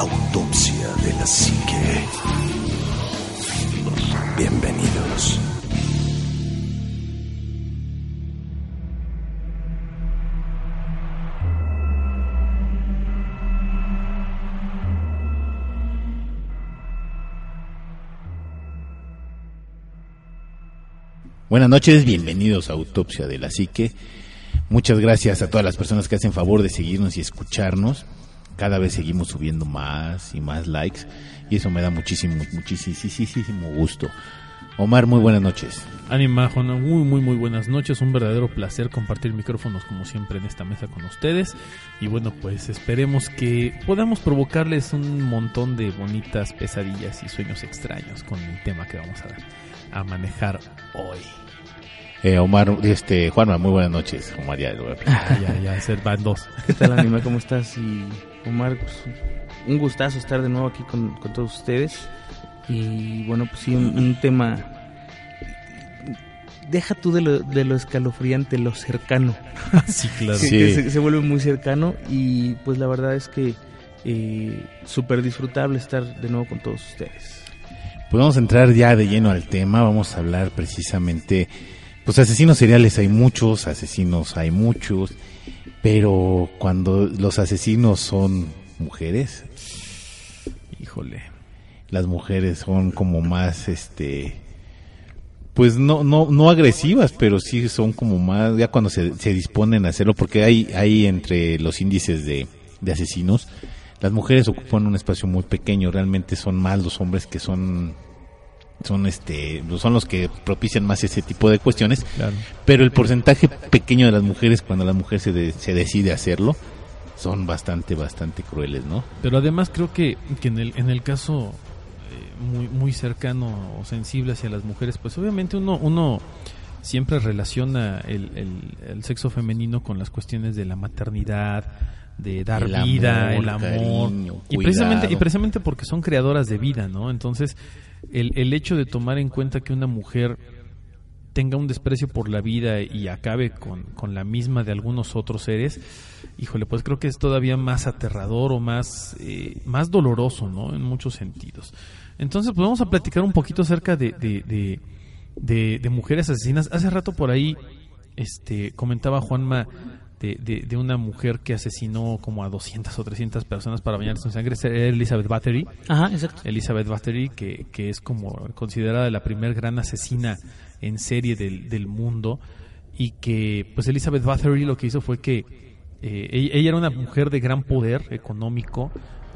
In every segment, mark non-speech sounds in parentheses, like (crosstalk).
Autopsia de la Psique. Bienvenidos. Buenas noches, bienvenidos a Autopsia de la Psique. Muchas gracias a todas las personas que hacen favor de seguirnos y escucharnos. Cada vez seguimos subiendo más y más likes y eso me da muchísimo, muchísimo gusto. Omar, muy buenas noches. Anima, Juan, muy, muy, muy buenas noches. Un verdadero placer compartir micrófonos como siempre en esta mesa con ustedes. Y bueno, pues esperemos que podamos provocarles un montón de bonitas pesadillas y sueños extraños con el tema que vamos a, a manejar hoy. Eh, Omar, este, Juanma, muy buenas noches. Omar, (laughs) ya, ya, ya, ser van dos. ¿Qué tal, Anima? ¿Cómo estás? Y Omar, pues, un gustazo estar de nuevo aquí con, con todos ustedes. Y bueno, pues sí, un, un tema. Deja tú de lo, de lo escalofriante, lo cercano. (laughs) sí, claro. Que- Sí. que se, se vuelve muy cercano y pues la verdad es que eh, súper disfrutable estar de nuevo con todos ustedes. Pues vamos a entrar ya de lleno al tema. Vamos a hablar precisamente, pues asesinos seriales hay muchos, asesinos hay muchos, pero cuando los asesinos son mujeres, Híjole. las mujeres son como más, este, pues no, no, no agresivas, pero sí son como más, ya cuando se, se disponen a hacerlo, porque hay, hay entre los índices de, de asesinos, las mujeres ocupan un espacio muy pequeño, realmente son más los hombres que son, son este, son los que propician más ese tipo de cuestiones, Claro. pero el porcentaje pequeño de las mujeres cuando la mujer se, de- se decide hacerlo, son bastante, bastante crueles, ¿no? Pero además creo que, que en, el, en el caso eh, muy, muy cercano o sensible hacia las mujeres, pues obviamente uno, uno siempre relaciona el, el- el sexo femenino con las cuestiones de la maternidad, de dar El vida, amor, el amor. cariño, y, precisamente, y precisamente porque son creadoras de vida, ¿no? Entonces, el, el hecho de tomar en cuenta que una mujer tenga un desprecio por la vida y acabe con, con la misma de algunos otros seres, híjole, pues creo que es todavía más aterrador o más, eh, más doloroso, ¿no? En muchos sentidos. Entonces, pues vamos a platicar un poquito acerca de, de, de, de- mujeres asesinas. Hace rato por ahí este, comentaba Juanma de, de, de una mujer que asesinó como a 200 o 300 personas para bañarse en sangre, era Elizabeth Battery. Ajá, exacto. Elizabeth Battery, que, que es como considerada la primer gran asesina en serie del, del mundo y que pues Elizabeth Battery lo que hizo fue que eh, ella, ella era una mujer de gran poder económico,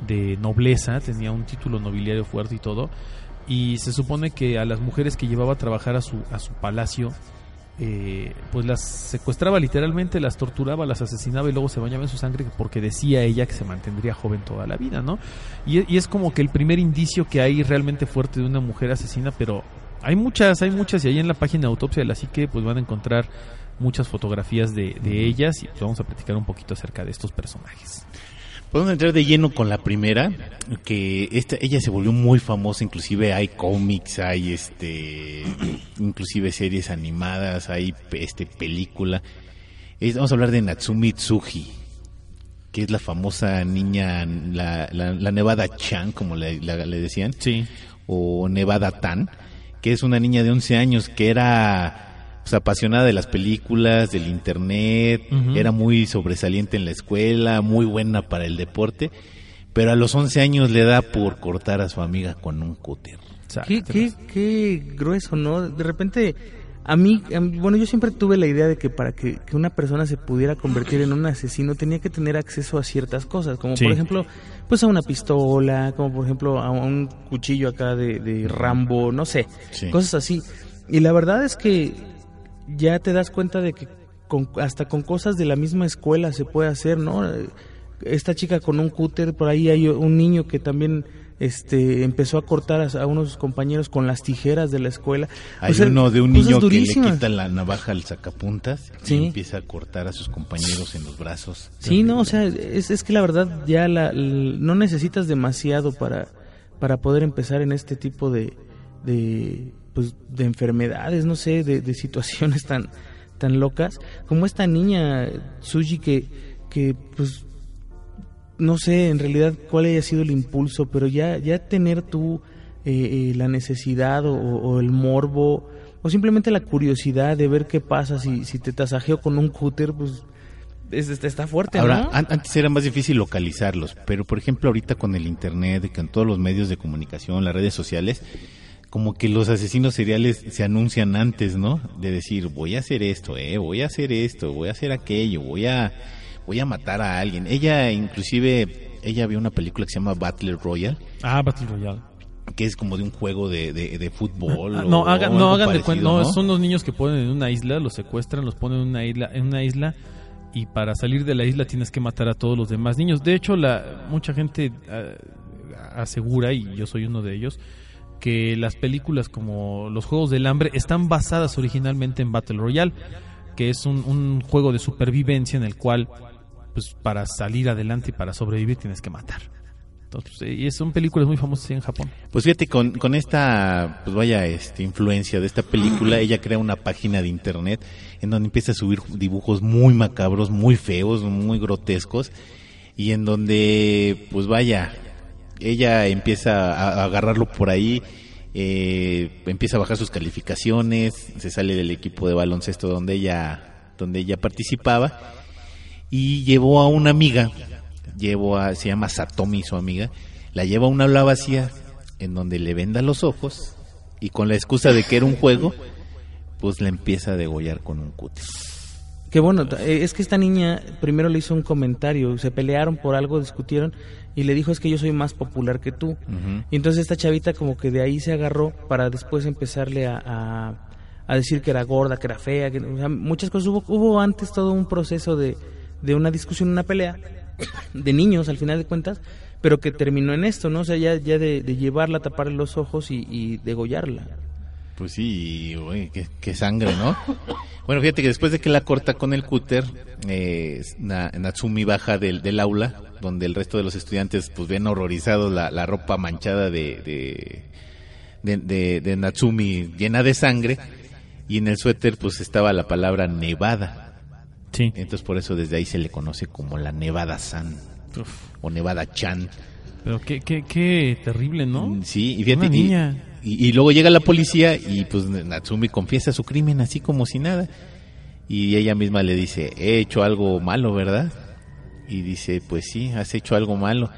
de nobleza, tenía un título nobiliario fuerte y todo y se supone que a las mujeres que llevaba a trabajar a su, a su palacio eh, pues las secuestraba literalmente, las torturaba, las asesinaba y luego se bañaba en su sangre porque decía ella que se mantendría joven toda la vida, ¿no? Y, y es como que el primer indicio que hay realmente fuerte de una mujer asesina, pero hay muchas, hay muchas y ahí en la página de autopsia de la psique pues van a encontrar muchas fotografías de, de ellas y pues vamos a platicar un poquito acerca de estos personajes. Podemos entrar de lleno con la primera, que esta, ella se volvió muy famosa, inclusive hay cómics, hay este, inclusive series animadas, hay este película. Es- vamos a hablar de Natsumi Tsuji, que es la famosa niña, la, la, la Nevada Chan, como le, la- le decían, Sí. o Nevada Tan, que es una niña de 11 años que era pues, apasionada de las películas, del internet, era muy sobresaliente en la escuela, muy buena para el deporte, pero a los 11 años le da por cortar a su amiga con un cúter. Qué, qué, qué grueso, ¿no? De repente, a mí, a mí- bueno, yo siempre tuve la idea de que para que, que una persona se pudiera convertir en un asesino tenía que tener acceso a ciertas cosas, como Sí. por ejemplo, pues a una pistola, como por ejemplo a un cuchillo acá de, de Rambo, no sé, Sí. cosas así. Y la verdad es que ya te das cuenta de que con- hasta con cosas de la misma escuela se puede hacer, ¿no? Esta chica con un cúter, por ahí hay un niño que también este empezó a cortar a, a unos compañeros con las tijeras de la escuela. Hay O sea, uno de un niño que le quita la navaja al sacapuntas Sí. y empieza a cortar a sus compañeros en los brazos. Sí, no, o sea, es, es que la verdad ya la, no necesitas demasiado para, para poder empezar en este tipo de, de, pues, de enfermedades, no sé, de, de situaciones tan, tan locas, como esta niña, Suji, que, que pues, no sé en realidad cuál haya sido el impulso, pero ya, ya tener tú eh, eh, la necesidad o, o el morbo o simplemente la curiosidad de ver qué pasa si, si te tasajeo con un cúter, pues es- está, está fuerte, Ahora, ¿no? an- antes era más difícil localizarlos, pero por ejemplo ahorita con el internet, con todos los medios de comunicación, las redes sociales, como que los asesinos seriales se anuncian antes, ¿no? De decir, voy a hacer esto, eh, voy a hacer esto, voy a hacer aquello, voy a, voy a matar a alguien. Ella inclusive, ella vio una película que se llama Battle Royale, Ah, Battle Royale. que es como de un juego de, de, de fútbol. Ah, o- no, hagan, o no algo hagan de cuenta. No, ¿no? son los niños que ponen en una isla, los secuestran, los ponen en una isla, en una isla y para salir de la isla tienes que matar a todos los demás niños. De hecho, la mucha gente ah, asegura y yo soy uno de ellos que las películas como los Juegos del Hambre están basadas originalmente en Battle Royale, que es un, juego de supervivencia en el cual pues para salir adelante y para sobrevivir tienes que matar. Entonces, eh, y son películas muy famosas en Japón. Pues fíjate, con, con esta, pues vaya, este, influencia de esta película, ella crea una página de internet en donde empieza a subir dibujos muy macabros, muy feos, muy grotescos, y en donde, pues vaya, ella empieza a, agarrarlo por ahí, eh, empieza a bajar sus calificaciones, se sale del equipo de baloncesto donde ella, donde ella participaba, y llevó a una amiga, llevó a, se llama Satomi su amiga, la lleva a una aula vacía en donde le venda los ojos y con la excusa de que era un juego, pues la empieza a degollar con un cúter. Que bueno, eh, es que esta niña primero le hizo un comentario, se pelearon por algo, discutieron y le dijo es que yo soy más popular que tú. Y entonces esta chavita como que de ahí se agarró para después empezarle a, a- a decir que era gorda, que era fea, que o sea, muchas cosas. Hubo, hubo antes todo un proceso de, de una discusión, una pelea (coughs) de niños al final de cuentas, pero que terminó en esto, ¿no? O sea, ya, ya de, de llevarla, taparle los ojos y, y degollarla. Pues sí, güey, qué, qué sangre, ¿no? Bueno, fíjate que después de que la corta con el cúter, eh, Na- Natsumi baja del, del aula, donde el resto de los estudiantes pues ven horrorizados la, la ropa manchada de, de, de, de- de Natsumi llena de sangre, y en el suéter pues estaba la palabra Nevada. Sí. Entonces por eso desde ahí se le conoce como la Nevada San o Nevada Chan. Pero qué, qué, qué terrible, ¿no? Mm, Sí, y fíjate, Una niña. Y, y luego llega la policía y pues Natsumi confiesa su crimen así como si nada. Y ella misma le dice, he hecho algo malo, ¿verdad? Y dice, pues sí, has hecho algo malo.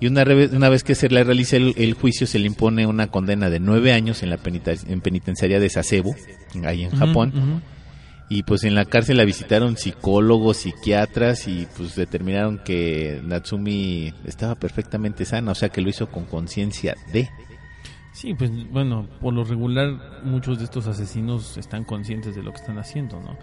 Y una, una vez que se le realiza el, el juicio, se le impone una condena de nueve años en la penita- en penitenciaria de Sasebo, ahí en Japón. Y pues en la cárcel la visitaron psicólogos, psiquiatras y pues determinaron que Natsumi estaba perfectamente sana, o sea que lo hizo con conciencia de. Sí, pues bueno, por lo regular muchos de estos asesinos están conscientes de lo que están haciendo, ¿no?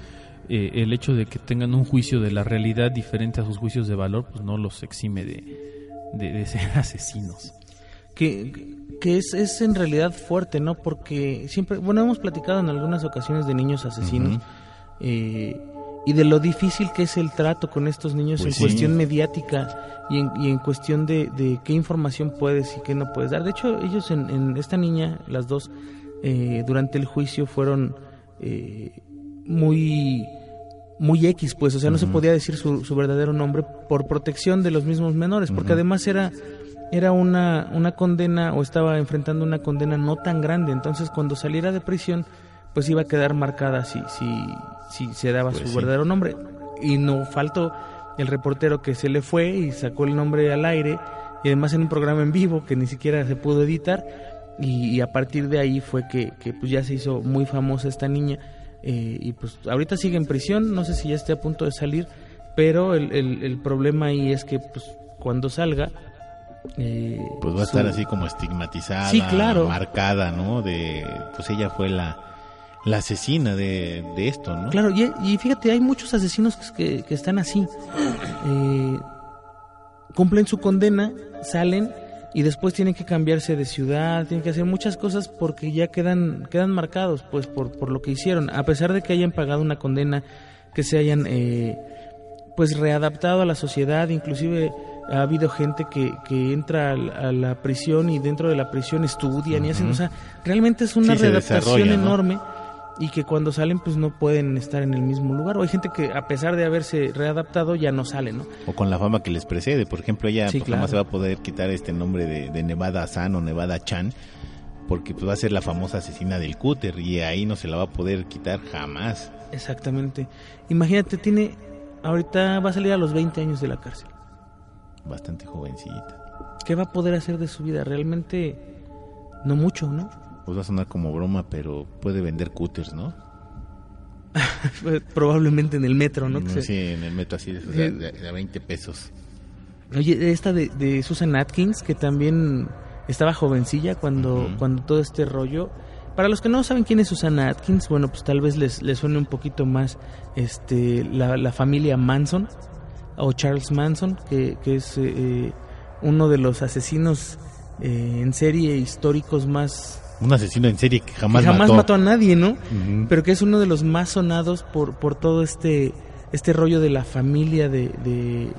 Eh, el hecho de que tengan un juicio de la realidad diferente a sus juicios de valor, pues no los exime de, de, de ser (laughs) asesinos. que, que es, es en realidad fuerte, ¿no? Porque siempre, bueno, hemos platicado en algunas ocasiones de niños asesinos eh, y de lo difícil que es el trato con estos niños Pues en sí. cuestión mediática y en, y en cuestión de, de qué información puedes y qué no puedes dar. De hecho, ellos en, en esta niña, las dos, eh, durante el juicio fueron eh, muy muy X, pues, o sea, no se podía decir su, su verdadero nombre por protección de los mismos menores, porque además era era una, una condena o estaba enfrentando una condena no tan grande, entonces cuando saliera de prisión, pues iba a quedar marcada si, si, si se daba Pues su sí. verdadero nombre. Y no faltó el reportero que se le fue y sacó el nombre al aire, y además en un programa en vivo que ni siquiera se pudo editar, y, y a partir de ahí fue que, que pues ya se hizo muy famosa esta niña, eh, y pues ahorita sigue en prisión, no sé si ya esté a punto de salir, pero el, el, el problema ahí es que pues cuando salga... eh, Pues va a su- estar así como estigmatizada, Sí, claro. marcada, ¿no? De, pues ella fue la, la asesina de, de esto, ¿no? Claro, y, y fíjate, hay muchos asesinos que, que están así. Eh, cumplen su condena, salen y después tienen que cambiarse de ciudad, tienen que hacer muchas cosas porque ya quedan, quedan marcados pues por, por lo que hicieron, a pesar de que hayan pagado una condena, que se hayan eh, pues readaptado a la sociedad, inclusive ha habido gente que, que entra a la, a la prisión y dentro de la prisión estudian y hacen, o sea, realmente es una Sí, readaptación enorme y que cuando salen pues no pueden estar en el mismo lugar. O hay gente que a pesar de haberse readaptado ya no sale, ¿no? O con la fama que les precede. Por ejemplo, ella Sí, pues, claro. jamás se va a poder quitar este nombre de, de Nevada San o Nevada Chan, porque pues, va a ser la famosa asesina del cúter y ahí no se la va a poder quitar jamás. Exactamente. Imagínate, tiene ahorita va a salir a los 20 años de la cárcel. Bastante jovencita. ¿Qué va a poder hacer de su vida? Realmente no mucho, ¿no? Pues va a sonar como broma, pero puede vender cúters, ¿no? (laughs) Probablemente en el metro, ¿no? Que se- Sí, en el metro así de, de, de a 20 pesos. Oye, esta de, de Susan Atkins, que también estaba jovencilla cuando, cuando todo este rollo. Para los que no saben quién es Susana Atkins, bueno, pues tal vez les, les suene un poquito más este, la, la familia Manson o Charles Manson, que, que es eh, eh, uno de los asesinos eh, en serie históricos más... Un asesino en serie que jamás, que jamás mató. mató a nadie, ¿no? Pero que es uno de los más sonados por, por todo este, este rollo de la familia de, de,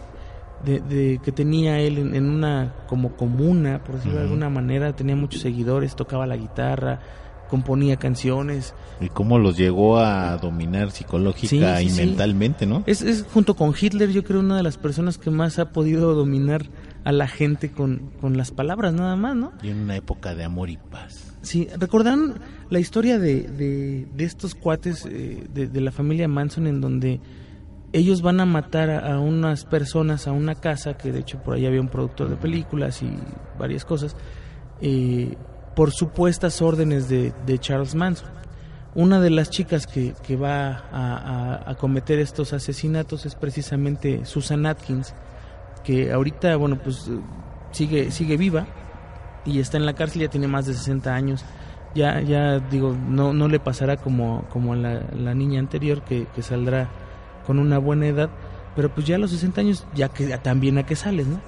de- de- que tenía él en, en una como comuna, por decirlo de alguna manera, tenía muchos seguidores, tocaba la guitarra, componía canciones. Y cómo los llegó a dominar psicológica Sí, y sí. mentalmente, ¿no? Es, es junto con Hitler, yo creo, una de las personas que más ha podido dominar a la gente con, con las palabras nada más, ¿no? Y en una época de amor y paz. Sí, recordarán la historia de, de, de estos cuates eh, de, de la familia Manson en donde ellos van a matar a, a unas personas a una casa, que de hecho por ahí había un productor de películas y varias cosas, eh, por supuestas órdenes de, de Charles Manson. Una de las chicas que, que va a, a- a cometer estos asesinatos es precisamente Susan Atkins, que ahorita, bueno, pues eh, sigue, sigue viva y está en la cárcel, ya tiene más de 60 años. Ya, ya digo, no, no le pasará como, como a la, la niña anterior que, que saldrá con una buena edad, pero pues ya a los 60 años ya que también a que sales, ¿no?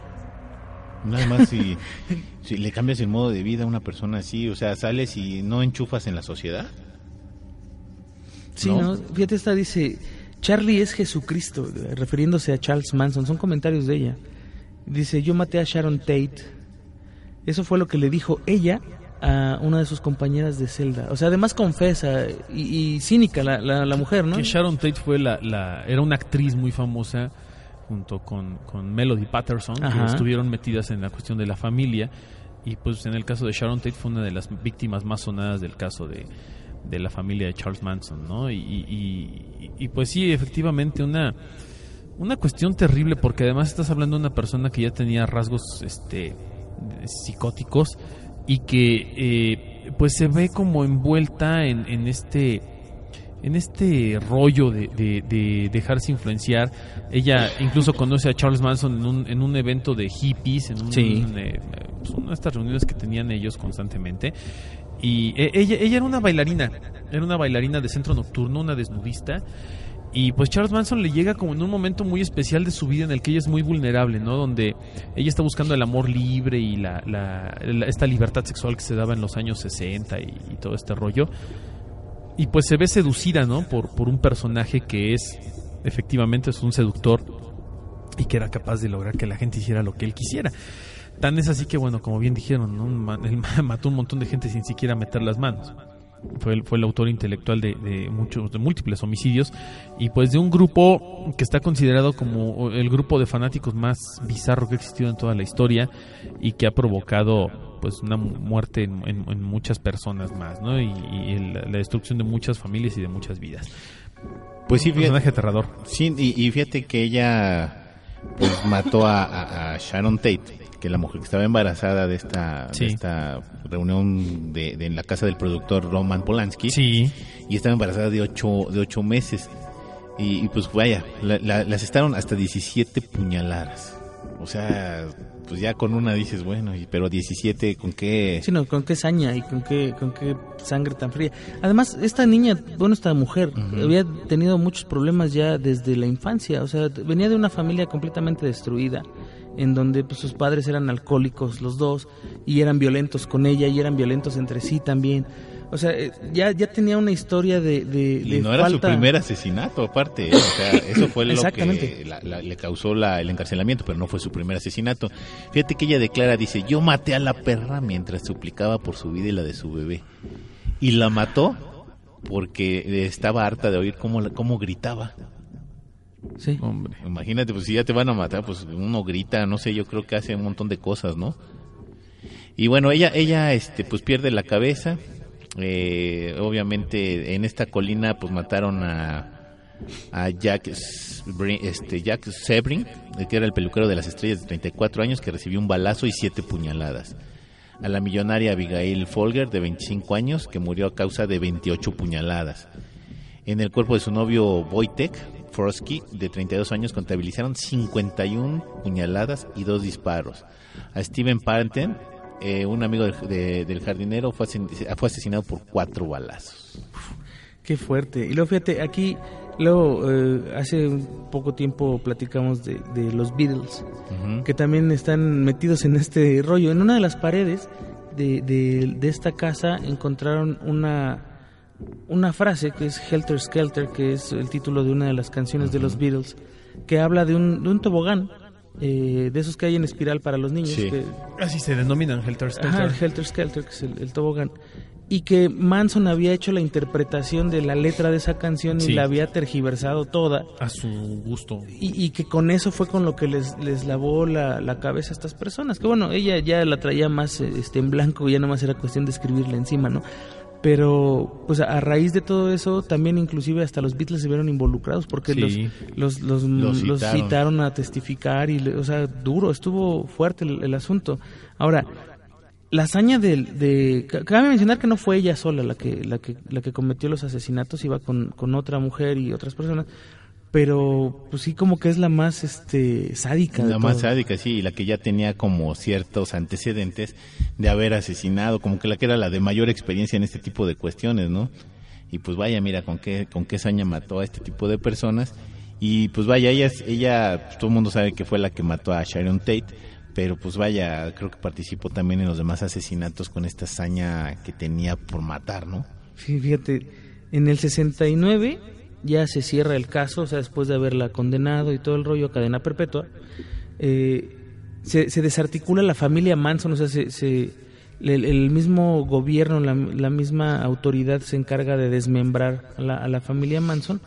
Nada más si, (laughs) si le cambias el modo de vida a una persona así, o sea, sales y no enchufas en la sociedad. Sí, ¿No? ¿no? Fíjate, esta dice, Charlie es Jesucristo, refiriéndose a Charles Manson, son comentarios de ella. Dice, yo maté a Sharon Tate. Eso fue lo que le dijo ella a una de sus compañeras de celda. O sea, además confesa y, y cínica la, la, la mujer, ¿no? Que Sharon Tate fue la, la- era una actriz muy famosa junto con, con Melody Patterson, Ajá. que estuvieron metidas en la cuestión de la familia. Y pues en el caso de Sharon Tate fue una de las víctimas más sonadas del caso de, de la familia de Charles Manson, ¿no? Y, y- y- y, pues sí, efectivamente una, una cuestión terrible porque además estás hablando de una persona que ya tenía rasgos este, psicóticos y que eh, pues se ve como envuelta en, en este en este rollo de, de- de dejarse influenciar. Ella incluso conoce a Charles Manson en un, en un evento de hippies, en un, Sí. un, eh, pues, una de estas reuniones que tenían ellos constantemente. Y eh, ella, ella era una bailarina, era una bailarina de centro nocturno, una desnudista. Y pues Charles Manson le llega como en un momento muy especial de su vida en el que ella es muy vulnerable, ¿no? Donde ella está buscando el amor libre y la- esta libertad sexual que se daba en los años 60 y, y todo este rollo. Y pues se ve seducida, ¿no? Por, por un personaje que es, efectivamente, es un seductor y que era capaz de lograr que la gente hiciera lo que él quisiera. Tan es así que, bueno, como bien dijeron, ¿no? Él (laughs) mató un montón de gente sin siquiera meter las manos. Fue el, fue el autor intelectual de, de muchos, de múltiples homicidios y pues de un grupo que está considerado como el grupo de fanáticos más bizarro que ha existido en toda la historia y que ha provocado pues una mu- muerte en, en- en muchas personas más, ¿no? Y, la destrucción de muchas familias y de muchas vidas. Pues sí, Un personaje fíjate, aterrador. sí, y, y fíjate que ella pues mató a, a- a Sharon Tate, que la mujer que estaba embarazada de esta, Sí. de esta reunión de, de en la casa del productor Roman Polanski. Sí, y estaba embarazada de ocho, de ocho meses. Y, y, pues vaya, la- la- las estaron hasta 17 puñaladas. O sea, pues ya con una dices, bueno, y, pero 17, ¿con qué? Sí, no, con qué saña y con qué, con qué sangre tan fría. Además, esta niña, bueno, esta mujer, había tenido muchos problemas ya desde la infancia. O sea, venía de una familia completamente destruida. En donde pues, sus padres eran alcohólicos los dos y eran violentos con ella y eran violentos entre sí también. O sea, eh, ya, ya tenía una historia de... de, Y no era su primer asesinato, aparte. ¿eh? O sea, eso fue lo que la- la- le causó la- el encarcelamiento, pero no fue su primer asesinato. Fíjate que ella declara, dice, yo maté a la perra mientras suplicaba por su vida y la de su bebé. Y la mató porque estaba harta de oír cómo, cómo gritaba. Sí. Hombre. Imagínate, pues si ya te van a matar, pues uno grita, no sé, yo creo que hace un montón de cosas, ¿no? Y bueno, ella, ella, este, pues pierde la cabeza. Eh, obviamente en esta colina, pues mataron a, a Jack, este, Jack Sebring, que era el peluquero de las estrellas de 34 años, que recibió un balazo y siete puñaladas. A la millonaria Abigail Folger, de 25 años, que murió a causa de 28 puñaladas. En el cuerpo de su novio Wojtek Frosky, de 32 años, contabilizaron 51 puñaladas y dos disparos. A Steven Parenten, eh, un amigo del, de- del jardinero, fue, fue asesinado por cuatro balazos. Qué fuerte. Y luego fíjate, aquí, luego, eh, hace un poco tiempo platicamos de, de los Beatles, que también están metidos en este rollo. En una de las paredes de, de, de esta casa encontraron una, una frase que es Helter Skelter, que es el título de una de las canciones de los Beatles, que habla de un, de un tobogán, eh, de esos que hay en espiral para los niños, Sí. que, Así se denominan Helter Ajá, Skelter. el Helter Skelter, que es el, el tobogán. Y que Manson había hecho la interpretación de la letra de esa canción y Sí. la había tergiversado toda. A su gusto. Y, y que con eso fue con lo que les, les lavó la, la cabeza a estas personas. Que bueno, ella ya la traía más este, en blanco, ya nada más era cuestión de escribirla encima, ¿no? Pero, pues a raíz de todo eso, también inclusive hasta los Beatles se vieron involucrados porque Sí. los, los, los, Los los citaron. a testificar y, o sea, duro, estuvo fuerte el, el asunto. Ahora, la hazaña del- de, ca- cabe mencionar que no fue ella sola la que la que la que cometió los asesinatos iba con, con otra mujer y otras personas pero pues sí como que es la más este sádica de La más sádica, sí, y la que ya tenía como ciertos antecedentes de haber asesinado, como que la que era la de mayor experiencia en este tipo de cuestiones, ¿no? Y pues vaya, mira con qué, con qué saña mató a este tipo de personas. Y pues vaya, ella, ella pues, todo el mundo sabe que fue la que mató a Sharon Tate, pero pues vaya, creo que participó también en los demás asesinatos con esta hazaña que tenía por matar, ¿no? Sí, fíjate, en el 69 ya se cierra el caso, o sea, después de haberla condenado y todo el rollo a cadena perpetua, eh, se, se desarticula la familia Manson, o sea, se, se- el, el mismo gobierno, la, la misma autoridad se encarga de desmembrar a la, a la familia Manson.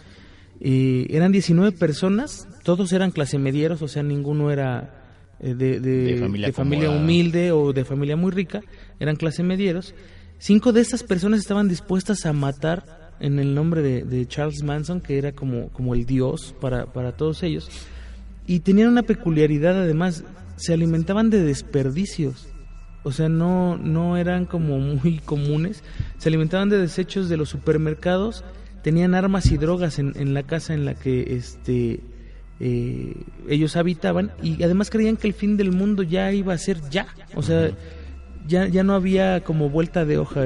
Eh, eran 19 personas, todos eran clase medieros, o sea, ninguno era eh, de, de- De familia de familia humilde o de familia muy rica, eran clase medieros. Cinco de estas personas estaban dispuestas a matar en el nombre de, de Charles Manson, que era como, como el dios para, para todos ellos. Y tenían una peculiaridad además, se alimentaban de desperdicios. O sea, no, no eran como muy comunes. Se alimentaban de desechos de los supermercados. Tenían armas y drogas en, en la casa en la que este, eh, ellos habitaban. Y además creían que el fin del mundo ya iba a ser ya. O sea, ya, ya no había como vuelta de hoja.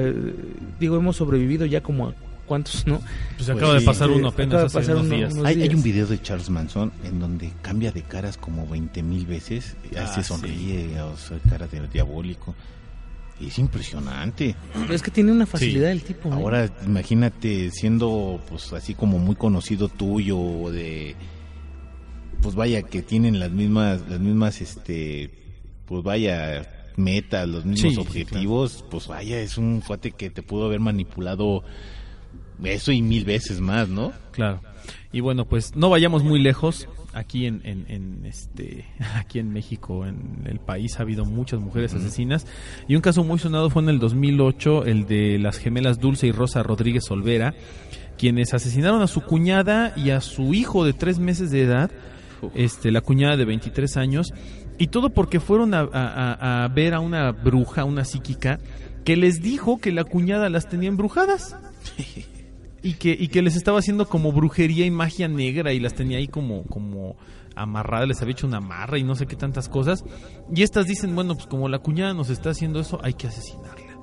Digo, hemos sobrevivido ya como a cuántos, ¿no? Pues acaba de sí. pasar Sí, uno apenas de hace pasar unos uno- días. unos- Hay, hay un video de Charles Manson en donde cambia de caras como 20 mil veces, Ah, se sonríe, o sea, cara de diabólico. Y es impresionante. Es que tiene una facilidad el tipo. ¿eh? Ahora imagínate siendo pues así como muy conocido tuyo de pues vaya que tienen las mismas las mismas este pues vaya metas, los mismos Sí, sí, objetivos, pues vaya, es un cuate que te pudo haber manipulado eso y mil veces más, ¿no? Claro. Y bueno, pues no vayamos muy lejos. Aquí en, en, en, este, (laughs) aquí en México, en el país, ha habido muchas mujeres asesinas. Y un caso muy sonado fue en el 2008, el de las gemelas Dulce y Rosa Rodríguez Olvera, quienes asesinaron a su cuñada y a su hijo de tres meses de edad, este, la cuñada de 23 años, y todo porque fueron a, a- a- a ver a una bruja, una psíquica, que les dijo que la cuñada las tenía embrujadas (laughs) y que, y que les estaba haciendo como brujería y magia negra y las tenía ahí como, como amarradas, les había hecho una amarra y no sé qué tantas cosas. Y estas dicen, bueno, pues como la cuñada nos está haciendo eso, hay que asesinarla.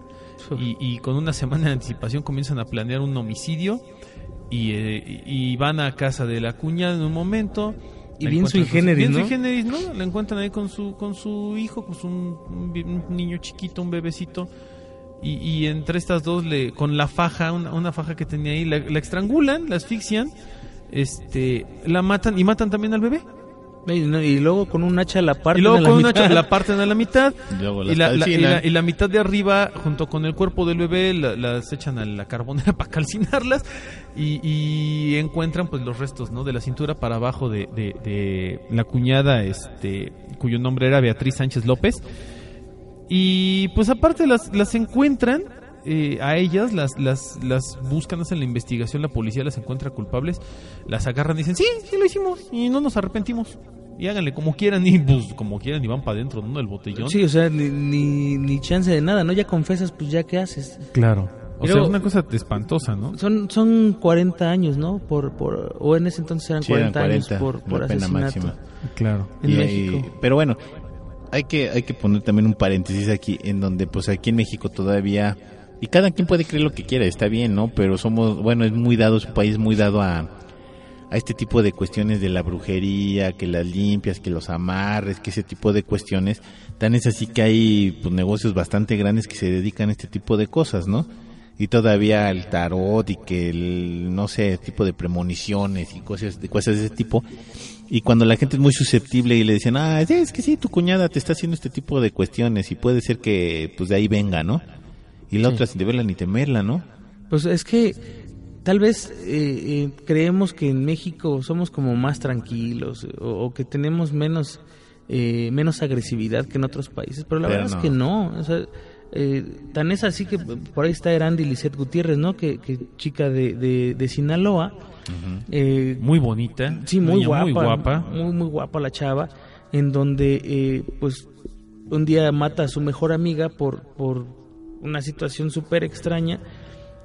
Y, y con una semana de anticipación comienzan a planear un homicidio y, eh, y van a casa de la cuñada en un momento Y bien sui su- generis, bien ¿no? sui generis, ¿no? La encuentran ahí con su, con su hijo, con su, un, un- un niño chiquito, un bebecito. Y, y entre estas dos, le, con la faja, una, una faja que tenía ahí, la, la estrangulan, la asfixian, este, la matan y matan también al bebé. Y, no, y luego con un hacha la parte y luego la con mitad. hacha la parten a la mitad (laughs) Y luego y las la, la- y, calcinan. la, y la mitad de arriba junto con el cuerpo del bebé la- las echan a la carbonera (laughs) para calcinarlas y, y encuentran pues los restos no de la cintura para abajo de, de- de la cuñada este cuyo nombre era Beatriz Sánchez López y pues aparte las, las encuentran eh, a ellas las, las, las buscan, hacen la investigación, la policía las encuentra culpables, las agarran y dicen, sí, sí lo hicimos y no nos arrepentimos. Y háganle como quieran y pues como quieran y van para adentro, ¿no? Del botellón. Sí, o sea, ni, ni, ni chance de nada, ¿no? Ya confesas, pues ya qué haces. claro. O sea, es una cosa espantosa, ¿no? Son, son 40 años, ¿no? Por, por, o en ese entonces eran Sí, eran 40, años 40, por, por la pena asesinato. máxima. Claro. En Y- México. y- pero bueno, hay que, hay que poner también un paréntesis aquí, en donde pues aquí en México todavía, y cada quien puede creer lo que quiera, está bien, ¿no? Pero somos, bueno, es muy dado, es un país muy dado a, a este tipo de cuestiones de la brujería, que las limpias, que los amarres, que ese tipo de cuestiones. Tan es así que hay pues, negocios bastante grandes que se dedican a este tipo de cosas, ¿no? Y todavía el tarot y que el, no sé, tipo de premoniciones y cosas de, cosas de ese tipo. Y cuando la gente es muy susceptible y le dicen, ah, es que sí, tu cuñada te está haciendo este tipo de cuestiones y puede ser que pues de ahí venga, ¿no? Y la Sí. otra sin de verla ni temerla, ¿no? Pues es que tal vez eh, eh, creemos que en México somos como más tranquilos o, o que tenemos menos eh, menos agresividad que en otros países, pero la Pero verdad no. es que no. O sea, eh, tan es así que por ahí está Erandi Lisette Gutiérrez, ¿no? Que, que chica de, de, de Sinaloa. eh, Muy bonita. Sí, muy guapa. Muy guapa. Muy, muy guapa la chava. En donde, eh, pues, un día mata a su mejor amiga por, por una situación súper extraña.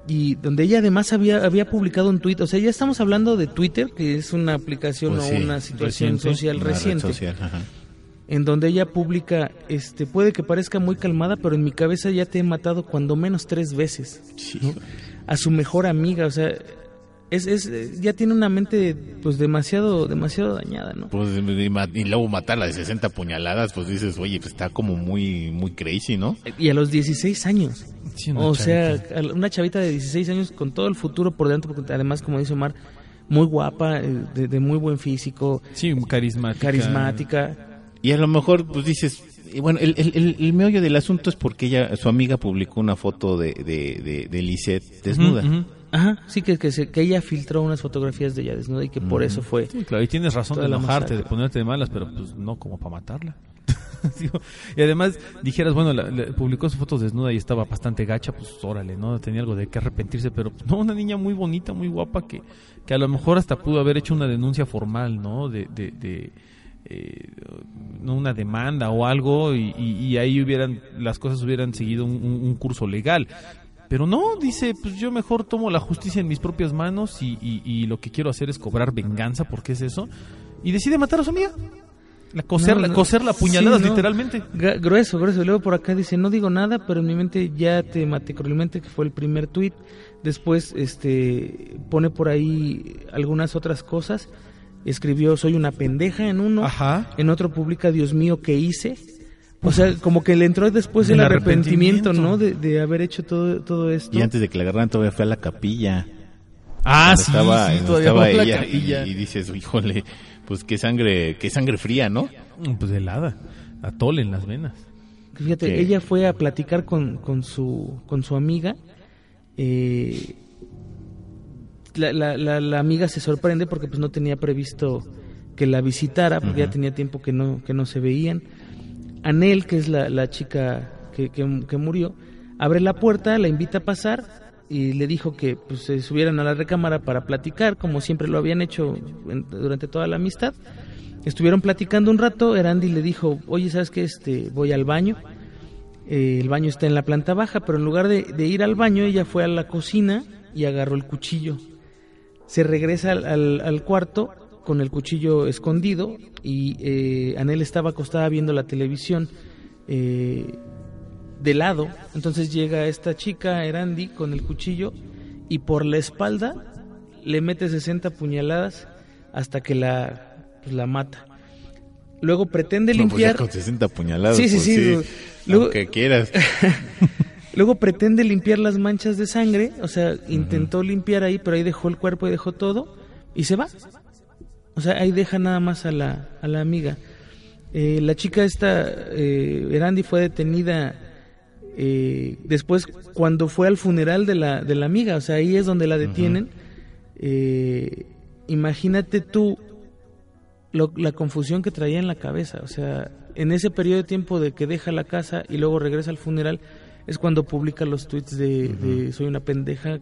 Y donde ella además había, había publicado un tuit. O sea, ya estamos hablando de Twitter, que es una aplicación Pues o sí, una situación reciente, social reciente. social, ajá. En donde ella publica, este, puede que parezca muy calmada, pero en mi cabeza ya te he matado cuando menos tres veces Sí, a su mejor amiga, o sea, es, es ya tiene una mente pues demasiado demasiado dañada, ¿no? Pues, y, luego matarla de 60 puñaladas, pues dices, oye, pues está como muy, muy crazy, ¿no? Y a los 16 años. Sí, o sea, chavita. una chavita de 16 años con todo el futuro por delante, porque además, como dice Omar, muy guapa, eh, de, de muy buen físico, Sí, carismática. carismática. Y a lo mejor, pues dices, y bueno, el, el, el, el meollo del asunto es porque ella, su amiga publicó una foto de, de, de, de Lisette desnuda. Ajá, sí, que, que, se- que ella filtró unas fotografías de ella desnuda y que por eso fue. Sí, claro, y tienes razón de enojarte, de ponerte de malas, pero pues no como para matarla. (laughs) Y además dijeras, bueno, la- la- publicó sus fotos desnuda y estaba bastante gacha, pues órale, ¿no? Tenía algo de qué arrepentirse, pero pues, no, una niña muy bonita, muy guapa, que, que a lo mejor hasta pudo haber hecho una denuncia formal, ¿no? De, de, de, eh, no una demanda o algo y, y- y ahí hubieran, las cosas hubieran seguido un, curso legal. Pero no, dice, pues yo mejor tomo la justicia en mis propias manos y, lo que quiero hacer es cobrar venganza, porque es eso. Y decide matar a su amiga. La coserla, No, no. coserla puñaladas, Sí, no. literalmente. Grueso, grueso. Luego por acá dice, no digo nada, pero en mi mente ya te maté cruelmente, que fue el primer tweet. Después este pone por ahí algunas otras cosas. Escribió, soy una pendeja en uno. Ajá. En otro publica, Dios mío, ¿qué hice? O sea, como que le entró después el, El arrepentimiento, arrepentimiento. ¿no? De, de haber hecho todo, todo esto. Y antes de que la agarraran todavía fue a la capilla. Ah, sí, estaba, sí, todavía estaba fue a la ella capilla. y, y dices, híjole, pues qué sangre, qué sangre fría, ¿no? Mm, Pues helada, atole en las venas. Fíjate, ella fue a platicar con, con, su, con su amiga. eh, la, la, la, la amiga se sorprende porque pues no tenía previsto que la visitara, porque ya tenía tiempo que no, que no se veían. Anel, que es la, la chica que, que, que murió, abre la puerta, la invita a pasar y le dijo que pues, se subieran a la recámara para platicar, como siempre lo habían hecho en- durante toda la amistad. Estuvieron platicando un rato, Erandi le dijo, oye, ¿sabes qué? Este, voy al baño. Eh, el baño está en la planta baja, pero en lugar de, de ir al baño, ella fue a la cocina y agarró el cuchillo. Se regresa al, al- al cuarto con el cuchillo escondido y eh, Anel estaba acostada viendo la televisión eh, de lado. Entonces llega esta chica, Erandi, con el cuchillo y por la espalda le mete 60 puñaladas hasta que la pues la mata. Luego pretende No, pues ya limpiar. con 60 puñaladas. Sí, sí, pues sí, luego- quieras. (laughs) Luego pretende limpiar las manchas de sangre, o sea, intentó limpiar ahí, pero ahí dejó el cuerpo y dejó todo y se va. O sea, ahí deja nada más a la, a la amiga. Eh, la chica esta, eh, Erandi, fue detenida eh, después cuando fue al funeral de la, de la amiga, o sea, ahí es donde la detienen. Eh, imagínate tú lo- la confusión que traía en la cabeza, o sea, en ese periodo de tiempo de que deja la casa y luego regresa al funeral, es cuando publica los tweets de, de soy una pendeja.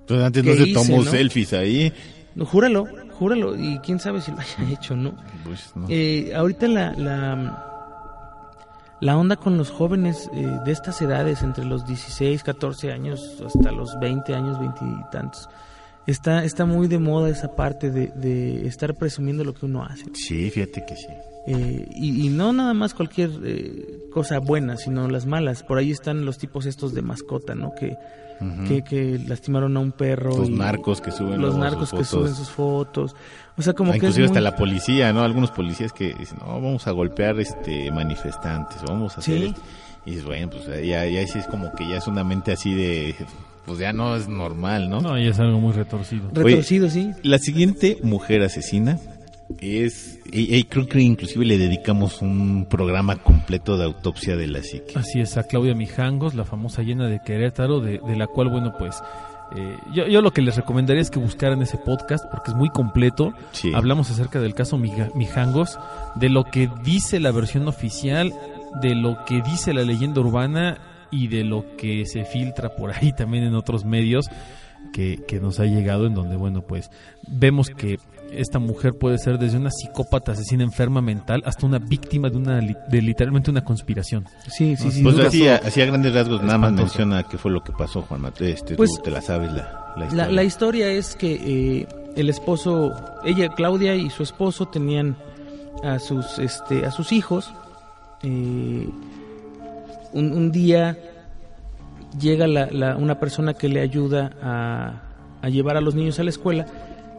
Entonces antes no ¿Qué se hice, tomó no? selfies ahí. No, júralo, júralo, y quién sabe si lo haya (laughs) hecho, ¿no? Pues, no. Eh, ahorita la, la, la onda con los jóvenes eh, de estas edades, entre los 16, 14 años hasta los 20 años, 20 y tantos, está, está muy de moda esa parte de, de estar presumiendo lo que uno hace. Sí, fíjate que sí. Eh, y, y no nada más cualquier eh, cosa buena, sino las malas. Por ahí están los tipos estos de mascota, ¿no? Que, que, que lastimaron a un perro. Los y- narcos que suben Los narcos sus que fotos. suben sus fotos. O sea, como Ah, que es inclusive hasta muy- la policía, ¿no? Algunos policías que dicen, no, vamos a golpear este manifestantes, vamos a hacer Sí. esto. Y dices, bueno, pues ya, ya sí es como que ya es una mente así de, pues ya no es normal, ¿no? No, y es algo muy retorcido. Retorcido, sí. La siguiente mujer asesina es, y, y creo que inclusive le dedicamos un programa completo de autopsia de la psique. Así es, a Claudia Mijangos, la famosa llena de Querétaro, de, de la cual, bueno, pues eh, yo, yo lo que les recomendaría es que buscaran ese podcast porque es muy completo. Sí. Hablamos acerca del caso Mijangos, de lo que dice la versión oficial, de lo que dice la leyenda urbana y de lo que se filtra por ahí (laughs) también en otros medios que, que nos ha llegado, en donde, bueno, pues vemos que esta mujer puede ser desde una psicópata asesina enferma mental hasta una víctima de una li- de literalmente una conspiración. Sí, sí, sí. Pues así, a- así a grandes rasgos, nada más menciona qué fue lo que pasó, Juan Mateo. Este, Pues, tú te la sabes la, la historia. La, la historia es que eh, el esposo, ella, Claudia y su esposo tenían a sus, este, a sus hijos. Eh, un, un día llega la, la- una persona que le ayuda a, a llevar a los niños a la escuela.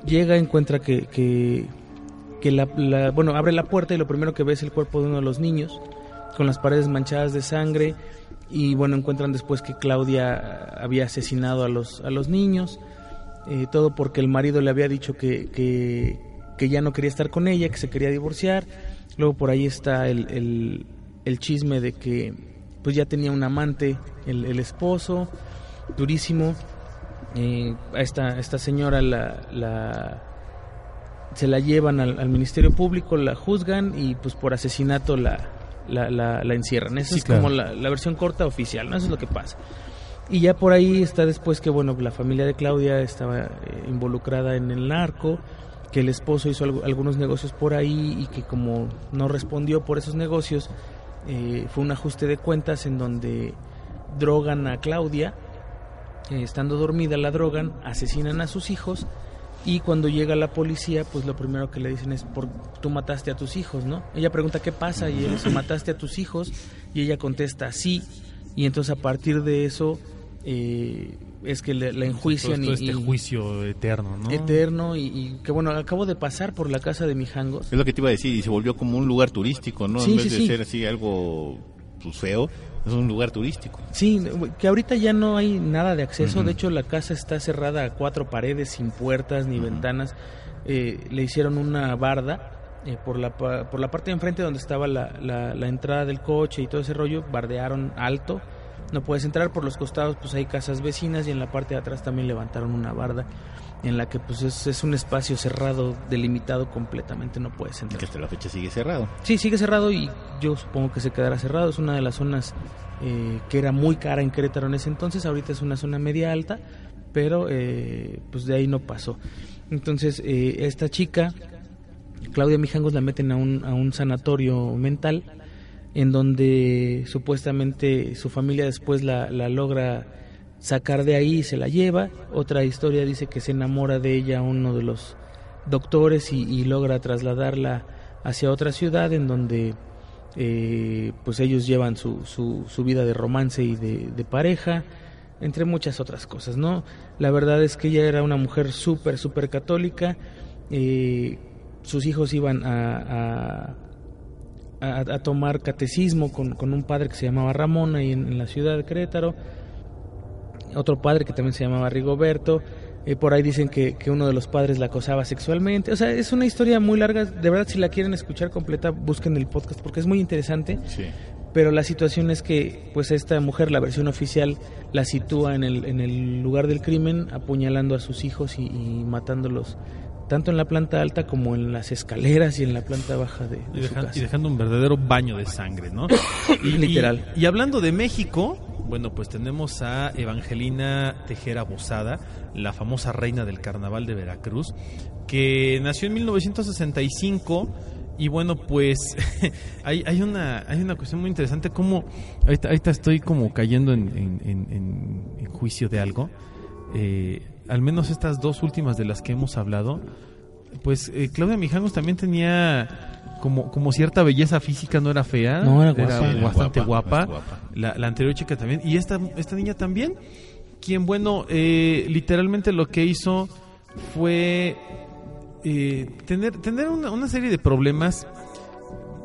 Llega, encuentra que, que, la, bueno, abre la puerta y lo primero que ve es el cuerpo de uno de los niños, con las paredes manchadas de sangre. Y bueno, encuentran después que Claudia había asesinado a los, a los niños. eh, todo porque el marido le había dicho que, que, que ya no quería estar con ella, que se quería divorciar. Luego por ahí está el, el, el chisme de que pues ya tenía un amante, el, el esposo, durísimo. Eh, a esta, esta señora la, la- se la llevan al, al Ministerio Público, la juzgan y pues por asesinato la, la, la- la encierran. Esa Sí, es como la, la versión corta oficial, ¿no? Eso es lo que pasa. Y ya por ahí está después que, bueno, la familia de Claudia estaba eh, involucrada en el narco, que el esposo hizo algo- algunos negocios por ahí y que como no respondió por esos negocios, eh, fue un ajuste de cuentas en donde drogan a Claudia, eh, estando dormida la drogan, asesinan a sus hijos y cuando llega la policía, pues lo primero que le dicen es, por, tú mataste a tus hijos, ¿no? Ella pregunta, ¿qué pasa? Y él dice, mataste a tus hijos y ella contesta, sí. Y entonces a partir de eso eh, es que le- la enjuician Todo y, este y- juicio eterno, ¿no? eterno y, y que bueno, acabo de pasar por la casa de Mijangos. Es lo que te iba a decir, y se volvió como un lugar turístico, ¿no? Sí, en vez sí, de sí. ser así algo pues, feo, es un lugar turístico. Sí, que ahorita ya no hay nada de acceso. De hecho, la casa está cerrada a cuatro paredes, sin puertas ni ventanas. Eh, le hicieron una barda eh, por, la, por la parte de enfrente donde estaba la, la- la entrada del coche y todo ese rollo. Bardearon alto. No puedes entrar por los costados, pues hay casas vecinas y en la parte de atrás también levantaron una barda en la que pues es, es un espacio cerrado, delimitado completamente, no puedes Y entrar. que hasta la fecha sigue cerrado. Sí, sigue cerrado y yo supongo que se quedará cerrado. Es una de las zonas eh, que era muy cara en Querétaro en ese entonces. Ahorita es una zona media alta, pero eh, pues de ahí no pasó. Entonces, eh, esta chica, Claudia Mijangos, la meten a un, a un sanatorio mental en donde supuestamente su familia después la, la logra sacar de ahí y se la lleva. Otra historia dice que se enamora de ella uno de los doctores y, logra trasladarla hacia otra ciudad en donde eh, pues ellos llevan su, su, vida de romance y de, pareja entre muchas otras cosas no la verdad es que ella era una mujer súper súper católica. Eh, sus hijos iban a, a, a, tomar catecismo con, con, un padre que se llamaba Ramón ahí en, en, la ciudad de Querétaro, otro padre que también se llamaba Rigoberto, eh, por ahí dicen que, que, uno de los padres la acosaba sexualmente, o sea, es una historia muy larga, de verdad si la quieren escuchar completa, busquen el podcast porque es muy interesante. Sí. Pero la situación es que, pues, esta mujer, la versión oficial, la sitúa en el, en el lugar del crimen, apuñalando a sus hijos y, y matándolos tanto en la planta alta como en las escaleras y en la planta baja de, de y, su deja, casa. y, dejando un verdadero baño de sangre, ¿no? (coughs) y, Literal. Y, hablando de México, bueno, pues tenemos a Evangelina Tejera Bozada, la famosa reina del carnaval de Veracruz, que nació en 1965 y bueno, pues (laughs) hay, hay, una, hay una cuestión muy interesante, como ahorita, ahorita estoy como cayendo en, en, en, en juicio de algo. Eh, al menos estas dos últimas de las que hemos hablado, pues eh, Claudia Mijangos también tenía como, como cierta belleza física, no era fea, no, era, bastante guapa, guapa, guapa. La, la, anterior chica también, y esta, esta niña también, quien bueno, eh, literalmente lo que hizo fue eh, tener, tener una, una serie de problemas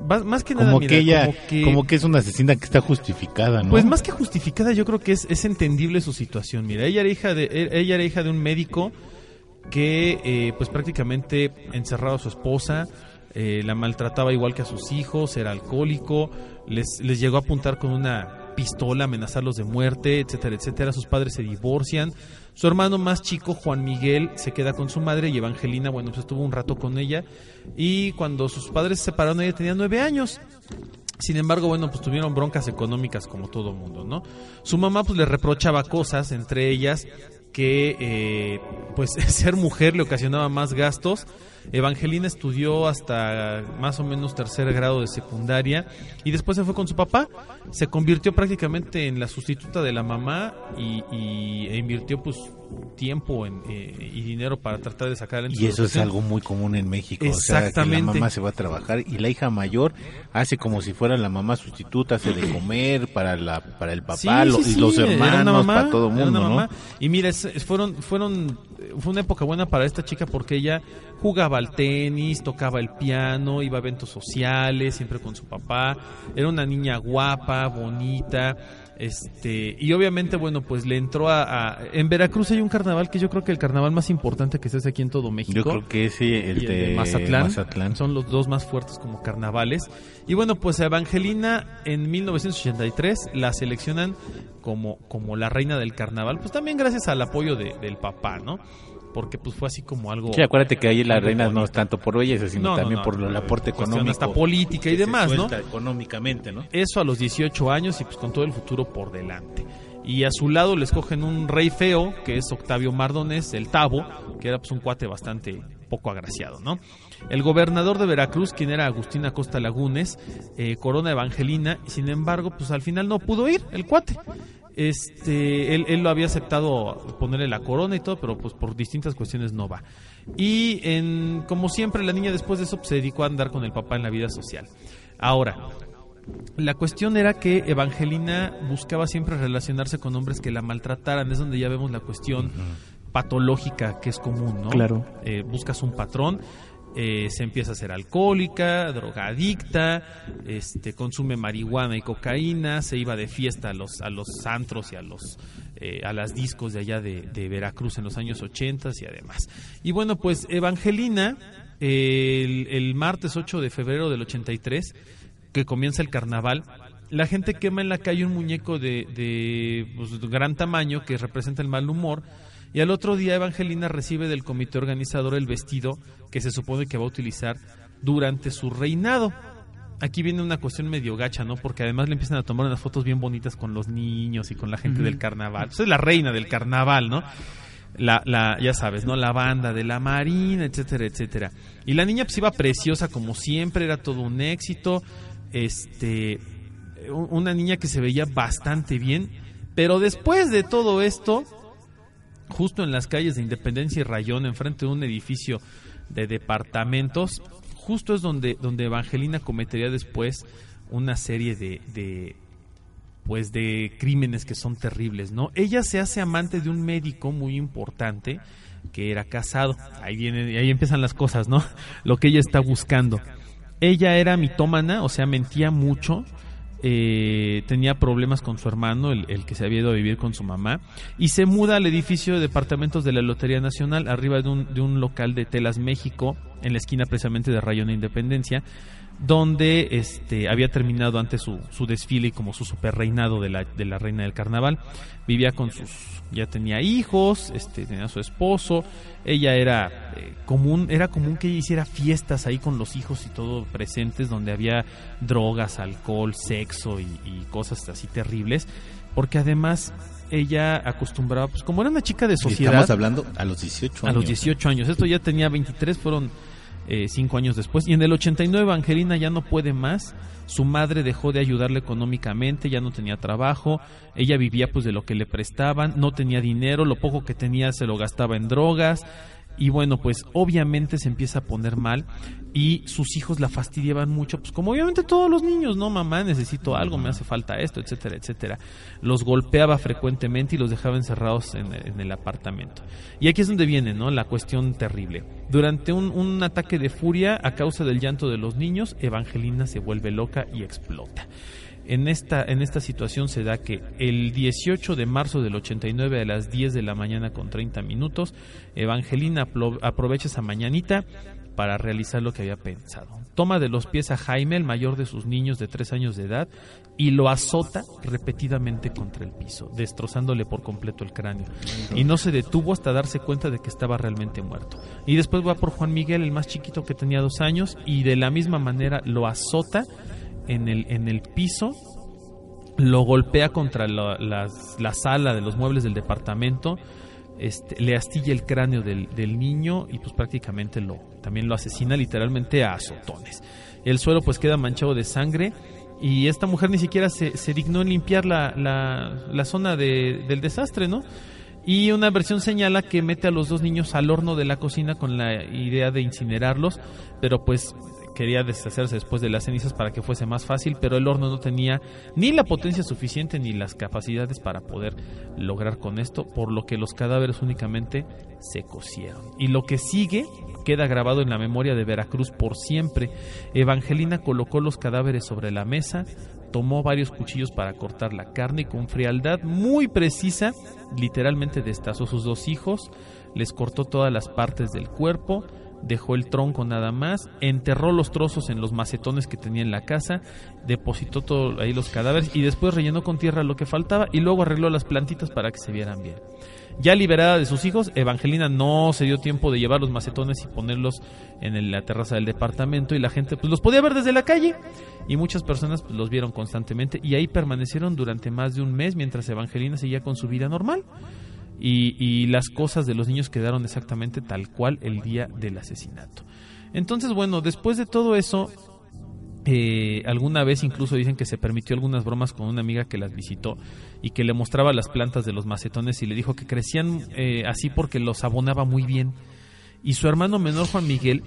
más que nada como mira, que ella como que, como que, es una asesina que está justificada no pues más que justificada yo creo que es, es entendible su situación. Mira ella era hija de ella era hija de un médico que eh, pues prácticamente encerraba a su esposa eh, la maltrataba igual que a sus hijos era alcohólico les les llegó a apuntar con una pistola amenazarlos de muerte etcétera etcétera. Sus padres se divorcian su hermano más chico, Juan Miguel, se queda con su madre y Evangelina, bueno, pues estuvo un rato con ella. Y cuando sus padres se separaron, ella tenía nueve años. Sin embargo, bueno, pues tuvieron broncas económicas como todo mundo, ¿no? Su mamá pues le reprochaba cosas, entre ellas que eh, pues (laughs) ser mujer le ocasionaba más gastos. Evangelina estudió hasta más o menos tercer grado de secundaria y después se fue con su papá. Se convirtió prácticamente en la sustituta de la mamá y, y e invirtió pues tiempo en, eh, y dinero para tratar de sacar en y eso es algo muy común en México exactamente o sea, que la mamá se va a trabajar y la hija mayor hace como si fuera la mamá sustituta hace de comer para la para el papá sí, lo, sí, y los hermanos mamá, para todo el mundo ¿no? y mira es, fueron fueron fue una época buena para esta chica porque ella jugaba al tenis tocaba el piano iba a eventos sociales siempre con su papá. Era una niña guapa bonita este y obviamente bueno pues le entró a, a, en Veracruz hay un carnaval que yo creo que el carnaval más importante que se hace aquí en todo México. Yo creo que sí el, el de, de Mazatlán, Mazatlán, son los dos más fuertes como carnavales. Y bueno pues a Evangelina en 1983 la seleccionan como como la reina del carnaval. Pues también gracias al apoyo de, del papá no porque pues fue así como algo sí acuérdate que ahí la reina bonito. no es tanto por belleza sino no, también no, por el aporte económico hasta política y demás no económicamente no eso a los 18 años y pues con todo el futuro por delante. Y a su lado les cogen un rey feo que es Octavio Mardones el Tabo que era pues un cuate bastante poco agraciado no el gobernador de Veracruz quien era Agustín Acosta Lagunes eh, Corona Evangelina sin embargo pues al final no pudo ir el cuate este él, él, lo había aceptado ponerle la corona y todo pero pues por distintas cuestiones no va. Y en como siempre la niña después de eso pues, se dedicó a andar con el papá en la vida social. Ahora la cuestión era que Evangelina buscaba siempre relacionarse con hombres que la maltrataran. Es donde ya vemos la cuestión uh -huh. patológica que es común no claro. Eh, buscas un patrón eh, se empieza a ser alcohólica, drogadicta, este, consume marihuana y cocaína, se iba de fiesta a los, a los antros y a los eh, a las discos de allá de, Veracruz en los años 80 y además. Y bueno, pues Evangelina, el, el martes 8 de febrero del 83, que comienza el carnaval, la gente quema en la calle un muñeco de, de pues, gran tamaño que representa el mal humor y al otro día Evangelina recibe del comité organizador el vestido que se supone que va a utilizar durante su reinado. Aquí viene una cuestión medio gacha, ¿no? Porque además le empiezan a tomar unas fotos bien bonitas con los niños y con la gente uh -huh. del carnaval. Pues es la reina del carnaval, ¿no? La, la, ya sabes, ¿no? La banda de la marina, etcétera, etcétera. Y la niña pues iba preciosa como siempre, era todo un éxito. Este, una niña que se veía bastante bien. Pero después de todo esto, justo en las calles de Independencia y Rayón, enfrente de un edificio de departamentos, justo es donde, donde Evangelina cometería después una serie de, de, pues de crímenes que son terribles, ¿no? Ella se hace amante de un médico muy importante que era casado. Ahí viene, ahí empiezan las cosas, ¿no? Lo que ella está buscando. Ella era mitómana, o sea, mentía mucho. Eh, tenía problemas con su hermano, el, el que se había ido a vivir con su mamá, y se muda al edificio de departamentos de la Lotería Nacional, arriba de un, de un local de Telas México, en la esquina precisamente de Rayón de Independencia, donde este, había terminado antes su, su desfile y como su super reinado de la, de la reina del carnaval. Vivía con sus, ya tenía hijos, este, tenía su esposo, ella era eh, común, era común que ella hiciera fiestas ahí con los hijos y todo presentes, donde había drogas, alcohol, sexo y, y cosas así terribles, porque además ella acostumbraba, pues como era una chica de sociedad, Estamos hablando a los 18 a años. los 18 años. Esto ya tenía 23, fueron eh, cinco años después. Y en el 89 Evangelina ya no puede más. Su madre dejó de ayudarle económicamente, ya no tenía trabajo, ella vivía pues de lo que le prestaban, no tenía dinero, lo poco que tenía se lo gastaba en drogas. Y bueno, pues obviamente se empieza a poner mal y sus hijos la fastidiaban mucho, pues como obviamente todos los niños, ¿no? Mamá, necesito algo, me hace falta esto, etcétera, etcétera. Los golpeaba frecuentemente y los dejaba encerrados en, el apartamento. Y aquí es donde viene, ¿no? La cuestión terrible. Durante un, un ataque de furia, a causa del llanto de los niños, Evangelina se vuelve loca y explota. En esta, en esta situación se da que el 18 de marzo del 89 a las 10 de la mañana con 30 minutos, Evangelina aprovecha esa mañanita para realizar lo que había pensado. Toma de los pies a Jaime, el mayor de sus niños de 3 años de edad, y lo azota repetidamente contra el piso, destrozándole por completo el cráneo. Y no se detuvo hasta darse cuenta de que estaba realmente muerto. Y después va por Juan Miguel, el más chiquito que tenía dos años, y de la misma manera lo azota en el, en el piso, lo golpea contra la, la sala de los muebles del departamento, este, le astilla el cráneo del, del niño y pues prácticamente lo, también lo asesina literalmente a azotones. El suelo pues queda manchado de sangre y esta mujer ni siquiera se, se dignó en limpiar la, la, la zona de- del desastre, ¿no? Y una versión señala que mete a los dos niños al horno de la cocina con la idea de incinerarlos, pero pues quería deshacerse después de las cenizas para que fuese más fácil, pero el horno no tenía ni la potencia suficiente ni las capacidades para poder lograr con esto, por lo que los cadáveres únicamente se cocieron. Y lo que sigue queda grabado en la memoria de Veracruz por siempre. Evangelina colocó los cadáveres sobre la mesa, tomó varios cuchillos para cortar la carne y con frialdad muy precisa, literalmente destazó sus dos hijos, les cortó todas las partes del cuerpo, dejó el tronco nada más, enterró los trozos en los macetones que tenía en la casa, depositó todo ahí los cadáveres y después rellenó con tierra lo que faltaba y luego arregló las plantitas para que se vieran bien. Ya liberada de sus hijos, Evangelina no se dio tiempo de llevar los macetones y ponerlos en la terraza del departamento y la gente pues los podía ver desde la calle y muchas personas pues, los vieron constantemente y ahí permanecieron durante más de un mes mientras Evangelina seguía con su vida normal y, y las cosas de los niños quedaron exactamente tal cual el día del asesinato. Entonces, bueno, después de todo eso, eh, alguna vez incluso dicen que se permitió algunas bromas con una amiga que las visitó y que le mostraba las plantas de los macetones y le dijo que crecían eh, así porque los abonaba muy bien. Y su hermano menor Juan Miguel,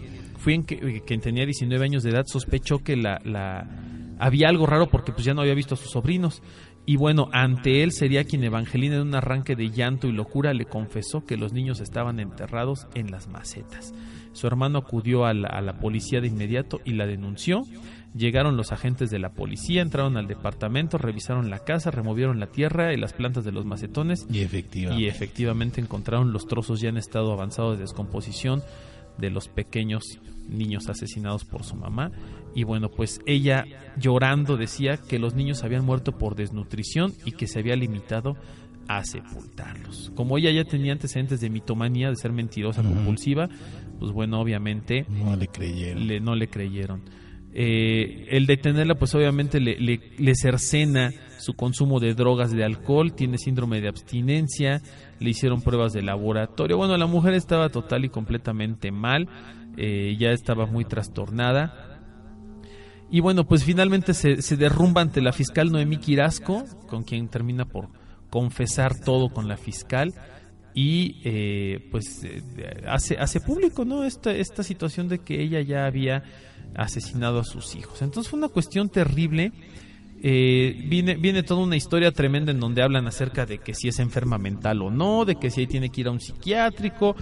que, quien tenía 19 años de edad, sospechó que la, la había algo raro porque pues ya no había visto a sus sobrinos. Y bueno, ante él sería quien Evangelina en un arranque de llanto y locura le confesó que los niños estaban enterrados en las macetas. Su hermano acudió a la, a la policía de inmediato y la denunció. Llegaron los agentes de la policía, entraron al departamento, revisaron la casa, removieron la tierra y las plantas de los macetones Y efectivamente. y efectivamente encontraron los trozos ya en estado avanzado de descomposición de los pequeños niños asesinados por su mamá. Y bueno, pues ella llorando decía que los niños habían muerto por desnutrición y que se había limitado a sepultarlos. Como ella ya tenía antecedentes de mitomanía, de ser mentirosa, compulsiva, pues bueno, obviamente No le creyeron. le- no le creyeron. Eh, el detenerla, pues obviamente le, le, le cercena su consumo de drogas, de alcohol, tiene síndrome de abstinencia, le hicieron pruebas de laboratorio. Bueno, la mujer estaba total y completamente mal, eh, ya estaba muy trastornada. Y bueno, pues finalmente se, se derrumba ante la fiscal Noemí Quirasco, con quien termina por confesar todo con la fiscal y eh, pues eh, hace, hace público no esta, esta situación de que ella ya había asesinado a sus hijos. Entonces fue una cuestión terrible eh, viene, viene toda una historia tremenda en donde hablan acerca de que si es enferma mental o no, de que si ahí tiene que ir a un psiquiátrico,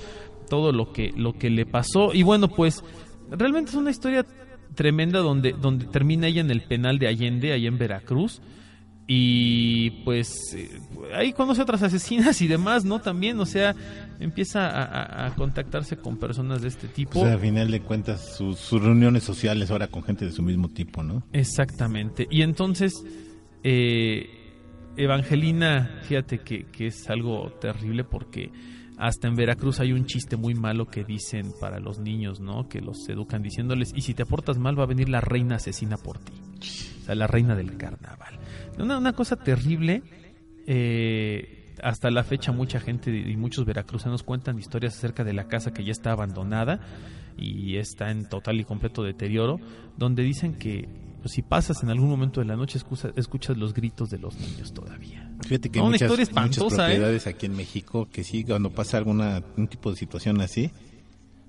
todo lo que, lo que le pasó. Y bueno, pues realmente es una historia tremenda donde, donde termina ella en el penal de Allende, ahí en Veracruz. Y pues eh, ahí conoce a otras asesinas y demás, ¿no? También, o sea, empieza a, a- a contactarse con personas de este tipo. Pues, a final de cuentas, sus, sus reuniones sociales ahora con gente de su mismo tipo, ¿no? Exactamente. Y entonces, eh, Evangelina, fíjate que, que es algo terrible porque hasta en Veracruz hay un chiste muy malo que dicen para los niños, ¿no? Que los educan diciéndoles, y si te portas mal va a venir la reina asesina por ti. O sea, la reina del carnaval. Una, una cosa terrible. eh, hasta la fecha mucha gente y muchos veracruzanos cuentan historias acerca de la casa que ya está abandonada y está en total y completo deterioro, donde dicen que pues, si pasas en algún momento de la noche escucha- escuchas los gritos de los niños todavía. Fíjate que No, una muchas, espantosa, ¿eh? propiedades aquí en México que sí, cuando pasa alguna un tipo de situación así,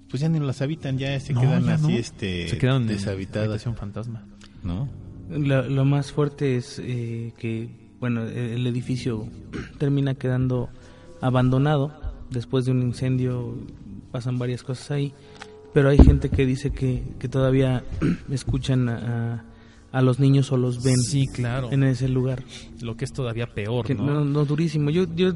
pues ya ni las habitan, ya se No, quedan ya así, no. este, Se quedan en deshabitadas, habitación fantasma. ¿no? Lo, lo más fuerte es eh, que, bueno, el edificio termina quedando abandonado después de un incendio, pasan varias cosas ahí, pero hay gente que dice que, que todavía (clears throat) escuchan a, a los niños o los ven Sí, claro. en ese lugar. Lo que es todavía peor, Que ¿no? no, no, durísimo. Yo, yo,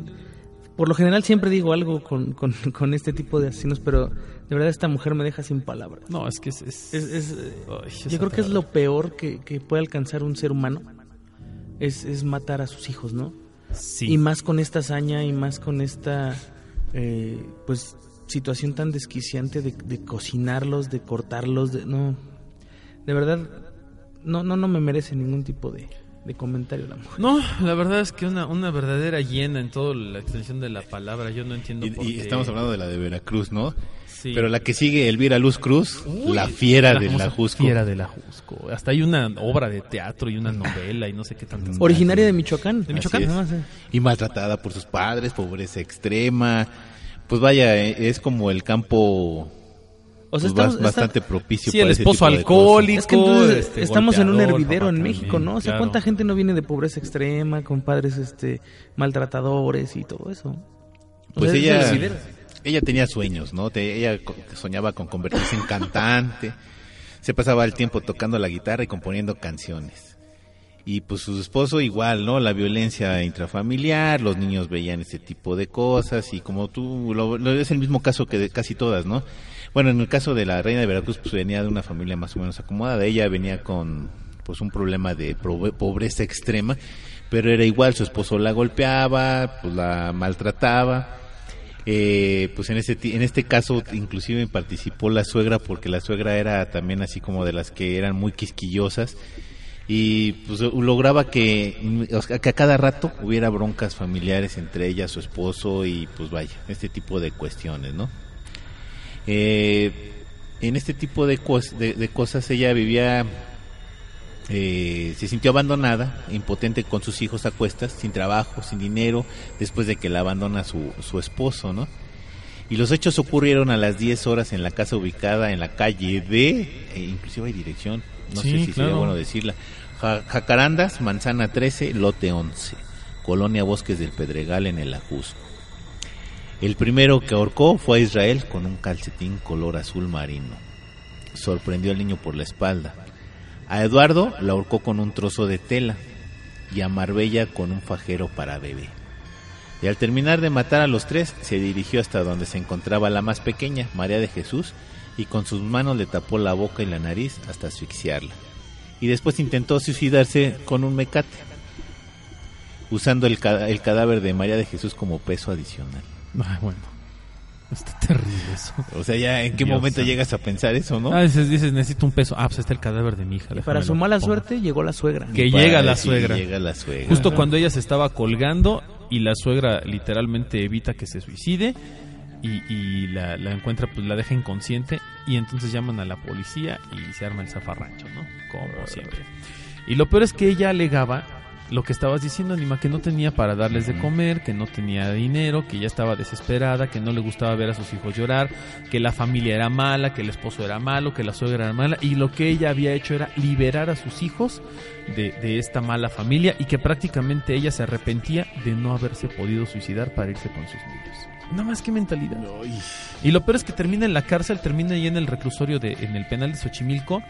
por lo general siempre digo algo con, con, (laughs) con este tipo de asesinos, pero de verdad esta mujer me deja sin palabras. No, es que es... es- Es, es, Ay, es yo creo que es lo peor que, que puede alcanzar un ser humano. Es, es matar a sus hijos, ¿no? Sí. Y más con esta hazaña y más con esta, eh, pues, situación tan desquiciante de, de cocinarlos, de cortarlos, de, no, de verdad, no, no, no me merece ningún tipo de, de comentario la mujer. No, la verdad es que una, una verdadera llena en toda la extensión de la palabra. Yo no entiendo Y, por y qué. estamos hablando de la de Veracruz, ¿no? Sí. Pero la que sigue, Elvira Luz Cruz, Uy, la fiera la de la Jusco. Fiera de la Jusco. Hasta hay una obra de teatro y una novela y no sé qué tantas cosas. Originaria de Michoacán. De Michoacán. Y maltratada por sus padres, pobreza extrema. Pues vaya, eh, es como el campo O sea, pues, estamos, bas- bastante propicio Sí, para el ese esposo alcohólico. Es que entonces este, estamos en un hervidero en México, también, ¿no? O sea, claro. ¿cuánta gente no viene de pobreza extrema, con padres este maltratadores y todo eso? O Pues sea, ella, ella tenía sueños, ¿no? Te- ella soñaba con convertirse en cantante. Se pasaba el tiempo tocando la guitarra y componiendo canciones. Y pues su esposo igual, ¿no? La violencia intrafamiliar, los niños veían este tipo de cosas y como tú, lo, lo- es el mismo caso que de casi todas, ¿no? Bueno, en el caso de la reina de Veracruz, pues venía de una familia más o menos acomodada. Ella venía con pues un problema de pobreza extrema, pero era igual, su esposo la golpeaba, pues la maltrataba. Eh, pues en este en este caso inclusive participó la suegra porque la suegra era también así como de las que eran muy quisquillosas y pues lograba que a cada rato hubiera broncas familiares entre ella, su esposo y pues vaya, este tipo de cuestiones, ¿no? Eh, en este tipo de, cos- de, de cosas ella vivía, eh, se sintió abandonada, impotente con sus hijos a cuestas, sin trabajo, sin dinero, después de que la abandona su, su esposo, ¿no? Y los hechos ocurrieron a las 10 horas en la casa ubicada en la calle de, eh, inclusive hay dirección, no Sí, sé si sería bueno decirla, Ja- Jacarandas, Manzana 13, Lote 11, Colonia Bosques del Pedregal en el Ajusco. El primero que ahorcó fue a Israel con un calcetín color azul marino. Sorprendió al niño por la espalda. A Eduardo la ahorcó con un trozo de tela y a Marbella con un fajero para bebé. Y al terminar de matar a los tres, se dirigió hasta donde se encontraba la más pequeña, María de Jesús, y con sus manos le tapó la boca y la nariz hasta asfixiarla. Y después intentó suicidarse con un mecate, usando el, el cadáver de María de Jesús como peso adicional. Ay, bueno. Está terrible eso. O sea, ya en qué Dios momento santo. llegas a pensar eso, ¿no? Ah, dices, dices, necesito un peso. Ah, pues está el cadáver de mi hija. Y para su mala pongo. suerte llegó la suegra. que llega la suegra. Llega la suegra. Justo cuando ella se estaba colgando y la suegra literalmente evita que se suicide y, y la, la encuentra, pues la deja inconsciente y entonces llaman a la policía y se arma el zafarrancho, ¿no? Como siempre. Y lo peor es que ella alegaba lo que estabas diciendo, Anima, que no tenía para darles de comer, que no tenía dinero, que ya estaba desesperada, que no le gustaba ver a sus hijos llorar, que la familia era mala, que el esposo era malo, que la suegra era mala, y lo que ella había hecho era liberar a sus hijos de, de esta mala familia y que prácticamente ella se arrepentía de no haberse podido suicidar para irse con sus niños. Nada más que mentalidad. Y lo peor es que termina en la cárcel, termina ahí en el reclusorio, de, en el penal de Xochimilco,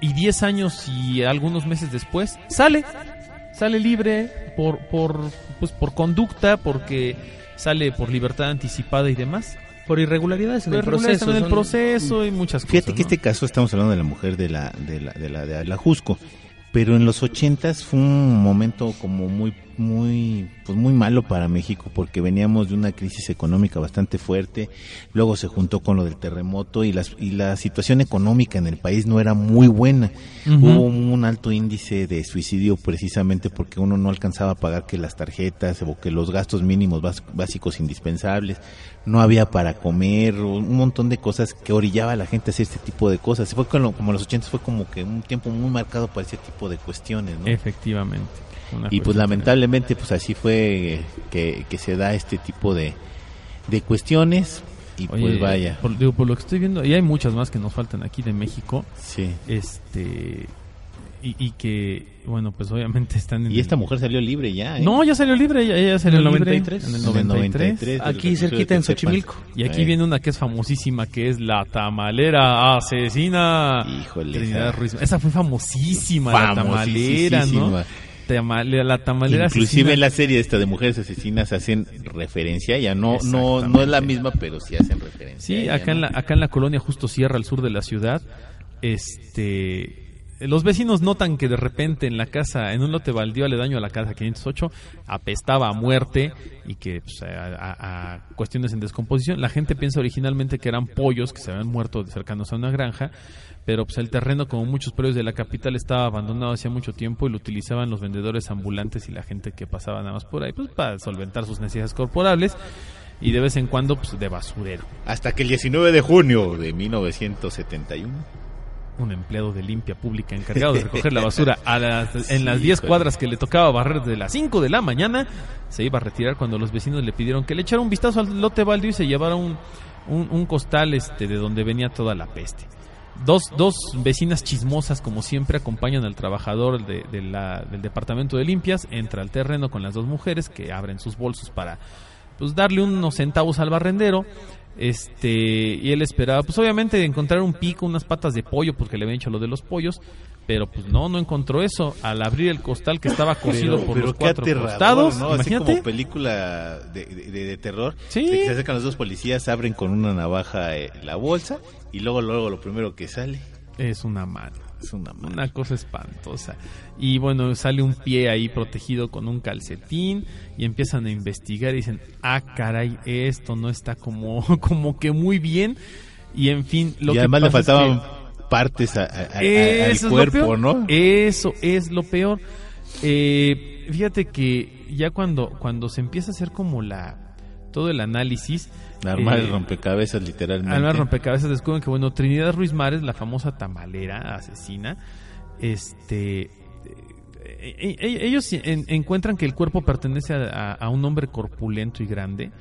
y 10 años y algunos meses después sale sale libre por por pues por conducta porque sale por libertad anticipada y demás Por irregularidades en el Pero proceso. en el son- proceso y muchas Fíjate cosas que ¿no? este caso estamos hablando de la mujer de la de la de la, de la Jusco, pero en los ochentas fue un momento como muy muy pues muy malo para México porque veníamos de una crisis económica bastante fuerte, luego se juntó con lo del terremoto y las y la situación económica en el país no era muy buena. Hubo un alto índice de suicidio precisamente porque uno no alcanzaba a pagar que las tarjetas o que los gastos mínimos bás- básicos indispensables, no había para comer, un montón de cosas que orillaba a la gente a hacer este tipo de cosas. Fue como, como los 80 fue como que un tiempo muy marcado para ese tipo de cuestiones, ¿no? efectivamente Y pues lamentablemente pues así fue que, que se da este tipo de, de cuestiones y Oye, pues vaya, por, digo, por lo que estoy viendo y hay muchas más que nos faltan aquí de México sí. este y, y que bueno pues obviamente están en Y el- ella mujer salió libre ya, ¿eh? no ya salió libre ella, ella salió En el libre 93. en el En el 93, 93. Aquí cerquita en Xochimilco. Y aquí Eh, viene una que es famosísima que es la tamalera asesina Híjole, Trinidad esa- Ruiz esa fue famosísima la tamalera no la tamalera Inclusive asesina. en la serie esta de mujeres asesinas hacen referencia, ya no no no es la misma, pero sí hacen referencia. Sí, acá en ¿no? la acá en la colonia justo Sierra al sur de la ciudad, este los vecinos notan que de repente en la casa, en un lote baldío aledaño a la casa 508, apestaba a muerte y que pues, a cuestiones en descomposición. La gente piensa originalmente que eran pollos que se habían muerto cercanos a una granja, pero pues el terreno, como muchos predios de la capital, estaba abandonado hacía mucho tiempo y lo utilizaban los vendedores ambulantes y la gente que pasaba nada más por ahí, pues para solventar sus necesidades corporales y de vez en cuando pues de basurero. Hasta que el 19 de junio de 1971 un empleado de limpia pública encargado de recoger la basura (laughs) a las, en las 10 híjole. cuadras que le tocaba barrer desde las 5 de la mañana, se iba a retirar cuando los vecinos le pidieron que le echara un vistazo al lote baldío y se llevara un, un, un costal este de donde venía toda la peste. Dos, dos vecinas chismosas, como siempre, acompañan al trabajador de, de la- del departamento de limpias, entra al terreno con las dos mujeres que abren sus bolsos para pues darle unos centavos al barrendero. Este, y él esperaba, pues obviamente encontrar un pico, unas patas de pollo, porque le habían hecho lo de los pollos, pero pues no, no encontró eso. Al abrir el costal que estaba cosido por los qué cuatro costados, ¿no? Así imagínate. como película de, de- de- terror. Sí. se acercan los dos policías, abren con una navaja eh, la bolsa y luego luego lo primero que sale Es una mano. es una mano. Una cosa espantosa. Y bueno, sale un pie ahí protegido con un calcetín y empiezan a investigar y dicen, ah, caray, esto no está como, (laughs) como que muy bien. Y en fin, lo y que además le pasa es faltaban que- partes a- a- a- al es cuerpo. ¿no? Eso es lo peor. Eh, fíjate que ya cuando, cuando se empieza a hacer como la todo el análisis, Armar el eh, rompecabezas literalmente. Alma Rompecabezas descubren que, bueno, Trinidad Ruiz Mares, la famosa tamalera asesina, este. eh, eh, eh, ellos en- encuentran que el cuerpo pertenece a, un hombre corpulento y grande.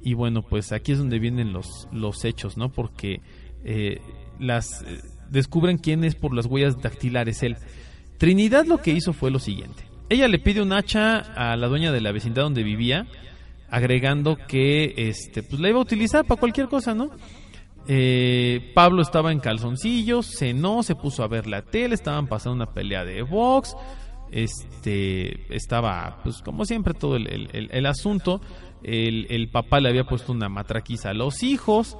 Y bueno, pues aquí es donde vienen los, los hechos, ¿no? Porque eh, las descubren quién es por las huellas dactilares él. Trinidad lo que hizo fue lo siguiente. Ella le pide un hacha a la dueña de la vecindad donde vivía, agregando que este pues la iba a utilizar para cualquier cosa, ¿no? Eh, Pablo estaba en calzoncillos, cenó, se puso a ver la tele, estaban pasando una pelea de box, este estaba pues como siempre todo el, el- el- asunto, el, el papá le había puesto una matraquiza a los hijos,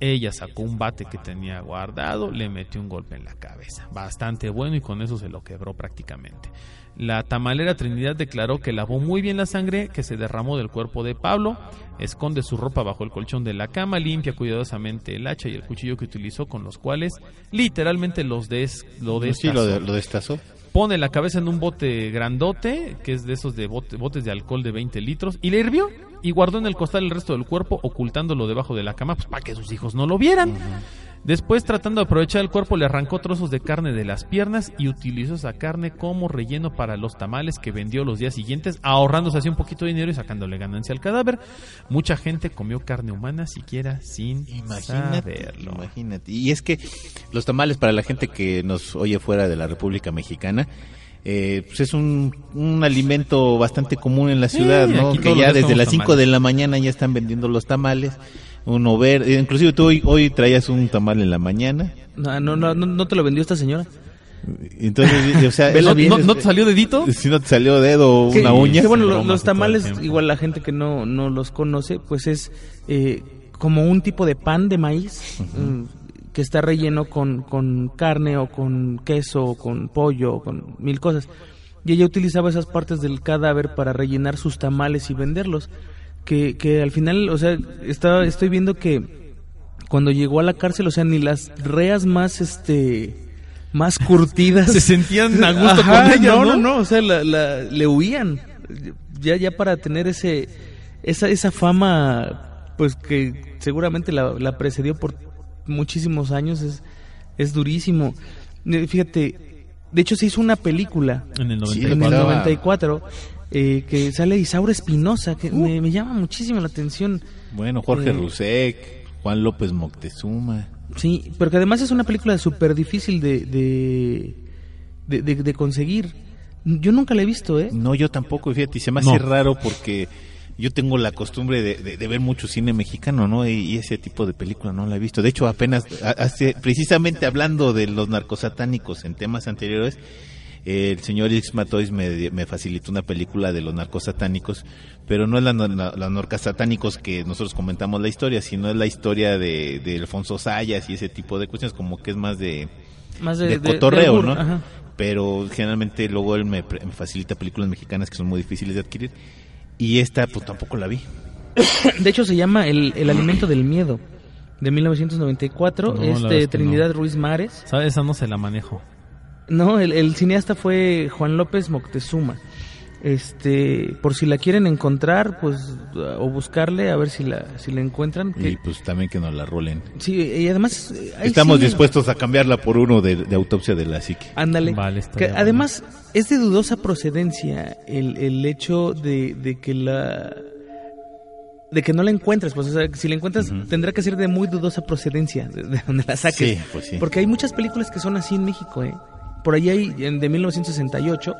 ella sacó un bate que tenía guardado, le metió un golpe en la cabeza, bastante bueno y con eso se lo quebró prácticamente. La tamalera Trinidad declaró que lavó muy bien la sangre que se derramó del cuerpo de Pablo, esconde su ropa bajo el colchón de la cama, limpia cuidadosamente el hacha y el cuchillo que utilizó con los cuales literalmente los des, lo Sí, destazó. lo, de- lo destazó. Pone la cabeza en un bote grandote, que es de esos de bote- botes de alcohol de 20 litros, y le hirvió y guardó en el costal el resto del cuerpo, ocultándolo debajo de la cama, pues para que sus hijos no lo vieran. Después, tratando de aprovechar el cuerpo, le arrancó trozos de carne de las piernas y utilizó esa carne como relleno para los tamales que vendió los días siguientes, ahorrándose así un poquito de dinero y sacándole ganancia al cadáver. Mucha gente comió carne humana siquiera sin Imagínate, saberlo. imagínate. Y es que los tamales para la gente que nos oye fuera de la República Mexicana, eh, pues es un, un alimento bastante común en la ciudad, ¿no? Que ya desde las comemos 5 tamales. de la mañana ya están vendiendo los tamales. Uno ver, eh, inclusive tú hoy, hoy traías un tamal en la mañana. No, no, no, no, te lo vendió esta señora. Entonces, (laughs) o sea, bien. ¿No, no te salió dedito? si no te salió dedo o una uña. bueno, los tamales, igual la gente que no, no los conoce, pues es eh, como un tipo de pan de maíz mm, que está relleno con, con carne o con queso o con pollo o con mil cosas. Y ella utilizaba esas partes del cadáver para rellenar sus tamales y venderlos. Que, que al final, o sea, estaba, estoy viendo que cuando llegó a la cárcel, o sea, ni las reas más, este, más curtidas (laughs) Se sentían a gusto Ajá, con ella, no, ¿no? no, no, o sea, la, la- le huían. Ya, ya para tener ese, esa, esa fama, pues que seguramente la, la precedió por muchísimos años, es, es durísimo. Eh, Fíjate, de hecho se hizo una película En el Sí, en el 94. estaba- 94 eh, que sale Isaura Espinosa, que me, me llama muchísimo la atención. Bueno, Jorge Eh, Rusek, Juan López Moctezuma. Sí, pero que además es una película súper difícil de, de, de, de- de conseguir. Yo nunca la he visto, ¿eh? No, yo tampoco, fíjate, y se me No. hace raro porque yo tengo la costumbre de, de- de ver mucho cine mexicano, ¿no? Y, y ese tipo de película no la he visto. De hecho, apenas, hace, precisamente hablando de los narcosatánicos en temas anteriores, eh, el señor X Matois me, me facilitó una película de los narcosatánicos, pero no es la, la, la narcosatánicos que nosotros comentamos la historia, sino es la historia de, de Alfonso Sayas y ese tipo de cuestiones, como que es más de, Más de, cotorreo, de ¿no? ajá. Pero generalmente luego él me, me facilita películas mexicanas que son muy difíciles de adquirir. Y esta, pues tampoco la vi. (coughs) De hecho, se llama El, El alimento del miedo, de 1994. No, es de Trinidad no. Ruiz Mares. ¿Sabes? Esa no se la manejo. No, el, el cineasta fue Juan López Moctezuma. Este, por si la quieren encontrar, pues, o buscarle, a ver si la, si la encuentran. que- Y pues también que nos la rolen. sí, y además... eh, Estamos dispuestos a cambiarla por uno de, de autopsia de la psique. Ándale. Vale, Que además es de dudosa procedencia el, el hecho de, de que la de que no la encuentres, pues o sea, si la encuentras tendrá que ser de muy dudosa procedencia, de, de donde la saques. Sí, pues sí. Porque hay muchas películas que son así en México, ¿eh? Por ahí hay en- de 1968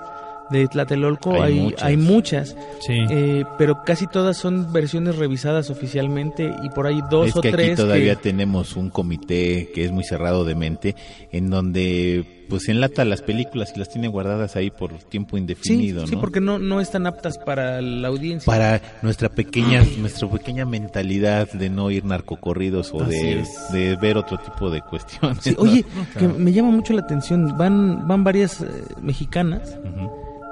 de Tlatelolco Hay hay, muchas. hay muchas, Sí. eh, pero casi todas son versiones revisadas oficialmente y por ahí dos es o que tres aquí todavía que- tenemos un comité que es muy cerrado de mente, en donde pues enlata las películas y las tiene guardadas ahí por tiempo indefinido, sí, ¿no? porque no no están aptas para la audiencia. para nuestra pequeña nuestra pequeña mentalidad de no ir narcocorridos o de, de ver otro tipo de cuestiones. Sí, ¿no? oye, que me llama mucho la atención. Van, van varias eh, mexicanas.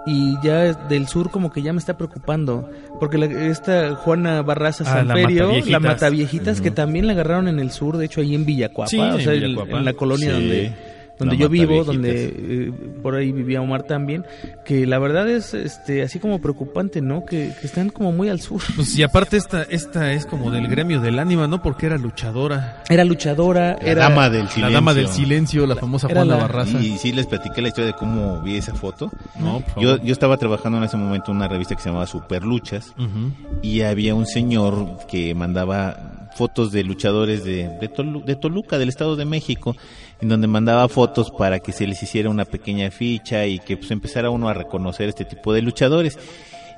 Y ya del sur como que ya me está preocupando. Porque la- esta Juana Barraza Ah, la Samperio, la Mataviejitas. Que también la agarraron en el sur, de hecho ahí en Villacuapa, Sí, o en sea, el- en la colonia Sí, donde, donde yo vivo, donde eh, por ahí vivía Omar también, que la verdad es este así como preocupante, ¿no? Que, que están como muy al sur. Pues, y aparte esta, esta es como del gremio del ánima, ¿no? Porque era luchadora. Era luchadora, La era... dama del silencio. La dama del silencio, la famosa Era Juana la- Barraza. Y sí les platiqué la historia de cómo vi esa foto. No, por Yo, favor. yo estaba trabajando en ese momento en una revista que se llamaba Superluchas Ujú. y había un señor que mandaba fotos de luchadores de, de, Tolu- de Toluca, del Estado de México, en donde mandaba fotos para que se les hiciera una pequeña ficha y que pues empezara uno a reconocer este tipo de luchadores.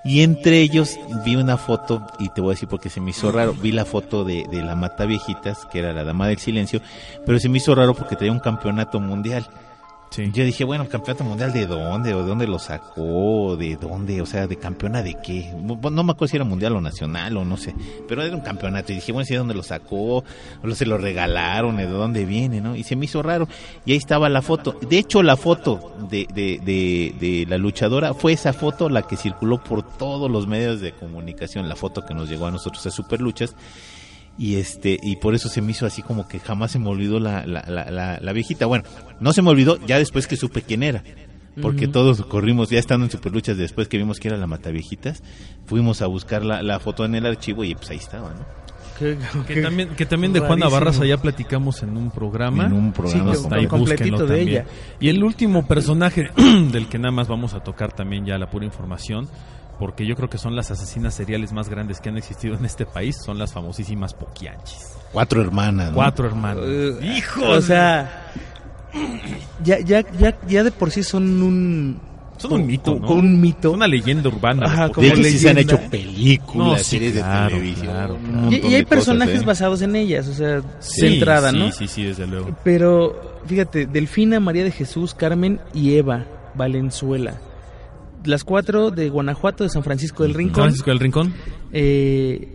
Y entre ellos vi una foto, y te voy a decir porque se me hizo raro, vi la foto de, de la Mata Viejitas, que era la Dama del Silencio, pero se me hizo raro porque traía un campeonato mundial. Sí. Yo dije, bueno, campeonato mundial de dónde, o de dónde lo sacó, de dónde, o sea, de campeona de qué. No me acuerdo si era mundial o nacional o no sé, pero era un campeonato. Y dije, bueno, si de dónde lo sacó, o se lo regalaron, de dónde viene, ¿no? Y se me hizo raro. Y ahí estaba la foto. De hecho, la foto de, de, de, de la luchadora fue esa foto la que circuló por todos los medios de comunicación, la foto que nos llegó a nosotros a Superluchas y este y por eso se me hizo así como que jamás se me olvidó la, la, la, la, la viejita bueno no se me olvidó ya después que supe quién era porque todos corrimos ya estando en superluchas después que vimos que era la mataviejitas fuimos a buscar la, la foto en el archivo y pues ahí estaba ¿no? Que también, que también de Juana rarísimo. Barraza ya platicamos en un programa. En un programa Está ahí, completito de ella. Y el último personaje (clears throat) del que nada más vamos a tocar también ya la pura información, porque yo creo que son las asesinas seriales más grandes que han existido en este país, son las famosísimas Poquianchis. Cuatro hermanas. ¿no? Cuatro hermanos. Eh, ¡Hijo! O sea, ya, ya, ya, ya de por sí son un... son un mito, ¿no? con un mito. Una leyenda urbana. Ajá, como De hecho, sí se han hecho películas, No, sí, series claro, de televisión. claro. Y, hay cosas, personajes ¿eh? basados en ellas, o sea, Sí, centrada, sí, ¿no? Sí, sí, desde luego. Pero, fíjate, Delfina, María de Jesús, Carmen y Eva Valenzuela. Las cuatro de Guanajuato, de San Francisco del Rincón. Francisco del Rincón. Eh,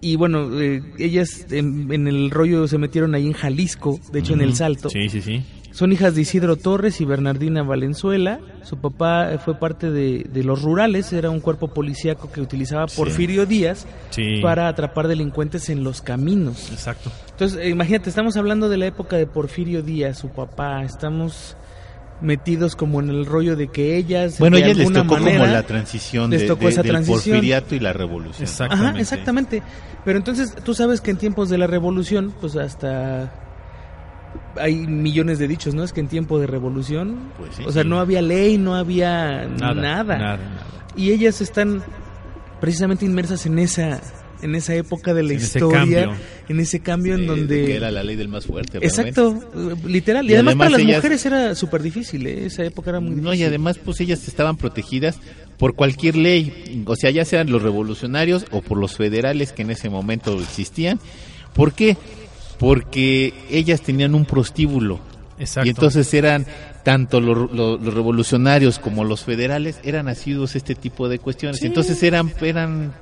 y bueno, eh, ellas en, en el rollo se metieron ahí en Jalisco, de hecho en El Salto. Sí, sí, sí. Son hijas de Isidro Torres y Bernardina Valenzuela. Su papá eh, fue parte de, de los rurales, era un cuerpo policíaco que utilizaba Porfirio Díaz Sí. para atrapar delincuentes en los caminos. Exacto. Entonces, eh, imagínate, estamos hablando de la época de Porfirio Díaz, su papá, estamos metidos como en el rollo de que ellas Bueno, de ellas les tocó como la transición les de, tocó de- esa del transición. porfiriato y la revolución. Exactamente. Ajá, exactamente. Pero entonces tú sabes que en tiempos de la revolución, pues hasta hay millones de dichos, ¿no? Es que en tiempo de revolución, Pues sí, o sea, sí. no había ley, no había Nada. nada. Nada, nada. Y ellas están precisamente inmersas en esa en esa época de la En historia, en ese cambio en De- de donde que era la ley del más fuerte. realmente. Exacto, literal. Y, Y además, para las ellas- mujeres era súper difícil, ¿eh? esa época era muy difícil. No, y además, pues ellas estaban protegidas por cualquier ley, o sea, ya sean los revolucionarios o por los federales que en ese momento existían. ¿Por qué? Porque ellas tenían un prostíbulo. Exacto. Y entonces eran tanto los, los- los revolucionarios como los federales eran nacidos este tipo de cuestiones. Sí. Entonces eran eran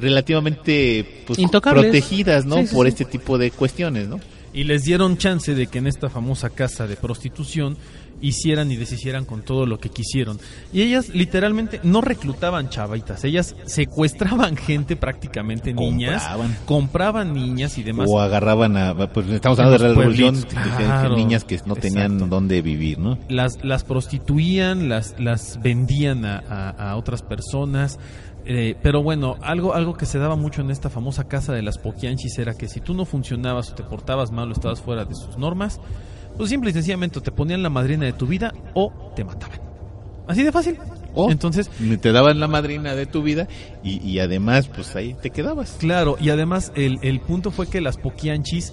relativamente pues, protegidas, ¿no? Sí, sí, por sí. este tipo de cuestiones, ¿no? Y les dieron chance de que en esta famosa casa de prostitución hicieran y deshicieran con todo lo que quisieron. Y ellas literalmente no reclutaban chavitas, ellas secuestraban (laughs) gente prácticamente niñas, Compraban. compraban niñas y demás. O agarraban a, pues estamos hablando de la revolución, claro. niñas que no tenían Exacto. dónde vivir, ¿no? las, las prostituían, las, las vendían a, a- a otras personas. Eh, pero bueno, algo, algo que se daba mucho en esta famosa casa de las Poquianchis era que si tú no funcionabas o te portabas mal o estabas fuera de sus normas, pues simple y sencillamente te ponían la madrina de tu vida o te mataban. Así de fácil. Entonces, te daban la madrina de tu vida y, y además, pues ahí te quedabas. Claro, y además el, el punto fue que las Poquianchis,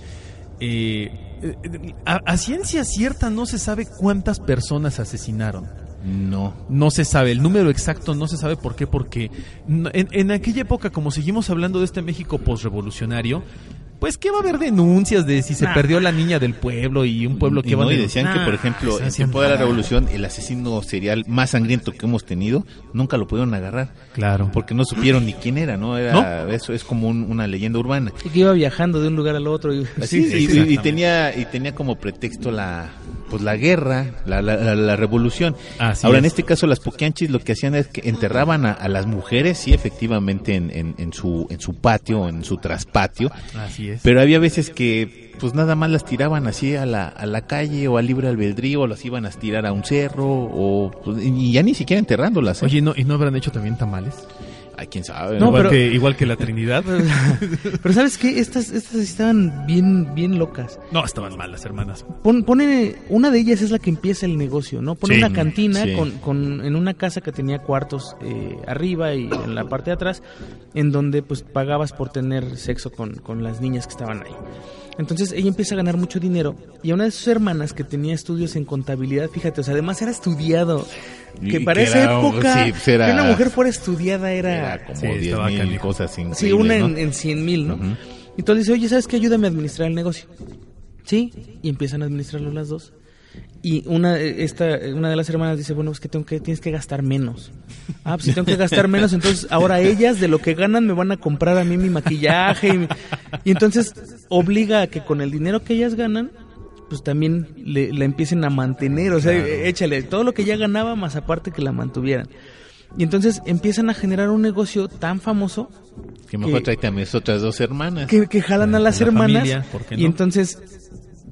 eh, eh, a, a ciencia cierta no se sabe cuántas personas asesinaron. No. No se sabe, el número exacto no se sabe por qué, porque en, en aquella época, como seguimos hablando de este México posrevolucionario, pues que va a haber denuncias de si se Nah. perdió la niña del pueblo y un pueblo Y que va no, a y decían que, por ejemplo, en tiempo de la revolución, el asesino serial más sangriento que hemos tenido, nunca lo pudieron agarrar. Claro. Porque no supieron ni quién era, ¿no? Era, Eso es como un- una leyenda urbana. Y que iba viajando de un lugar al otro. Y, Así, sí, y- y, tenía y tenía como pretexto la pues la guerra, la, la, la- la revolución. Así Ahora en es. este caso las poquianchis lo que hacían es que enterraban a, a las mujeres, sí, efectivamente en, en, en su en su patio, en su traspatio, Así es. pero había veces que pues nada más las tiraban así a la, a la calle o al libre albedrío, o las iban a tirar a un cerro o pues, y ya ni siquiera enterrándolas. ¿eh? Oye, ¿no, ¿y no habrán hecho también tamales? Ay, quién sabe. Igual, pero- que, igual que la Trinidad. (laughs) Pero ¿sabes qué? Estas, estas estaban bien, bien locas. no, estaban mal las hermanas. Pon- pone, una de ellas es la que empieza el negocio, ¿no? Pone Sí, una cantina sí. con, con- en una casa que tenía cuartos eh, arriba y en la parte de atrás, en donde pues pagabas por tener sexo con, con las niñas que estaban ahí. Entonces ella empieza a ganar mucho dinero y a una de sus hermanas que tenía estudios en contabilidad, fíjate, o sea, además era estudiado. Que Y para que esa era- época, sí, era- que una mujer fuera estudiada era... Era como Sí, 10 estaba mil cosas Sí, una ¿no? en, en 100 mil, ¿no? Ujú. Y Entonces dice, oye, ¿sabes qué? Ayúdame a administrar el negocio. Sí, y empiezan a administrarlo las dos. Y una, esta, una de las hermanas dice, bueno, es que, tengo que tienes que gastar menos. Ah, pues si tengo que gastar menos, entonces ahora ellas de lo que ganan me van a comprar a mí mi maquillaje. Y, mi- y entonces obliga a que con el dinero que ellas ganan, pues también le, la empiecen a mantener. O sea, échale todo lo que ya ganaba más aparte que la mantuvieran. Y entonces empiezan a generar un negocio tan famoso Que mejor que- tráete a mis otras dos hermanas. que, que jalan a las La hermanas familia, ¿por qué y entonces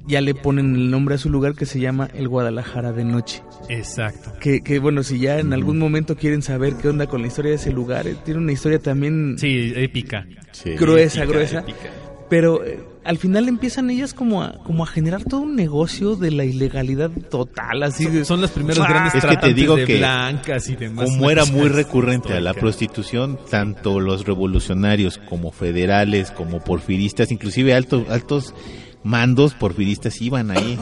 ya le ponen el nombre a su lugar que se llama el Guadalajara de noche. Exacto. Que, que bueno, si ya en algún momento quieren saber qué onda con la historia de ese lugar, eh, tiene una historia también Sí, épica. Sí. gruesa, épica, gruesa. épica. Pero eh, al final empiezan ellas como a, como a generar todo un negocio de la ilegalidad total, así de... Son, son las primeras grandes Es que te tratantes digo de que blancas y demás. Como era muy recurrente a la prostitución, tanto los revolucionarios como federales, como porfiristas, inclusive altos, altos mandos porfiristas iban ahí.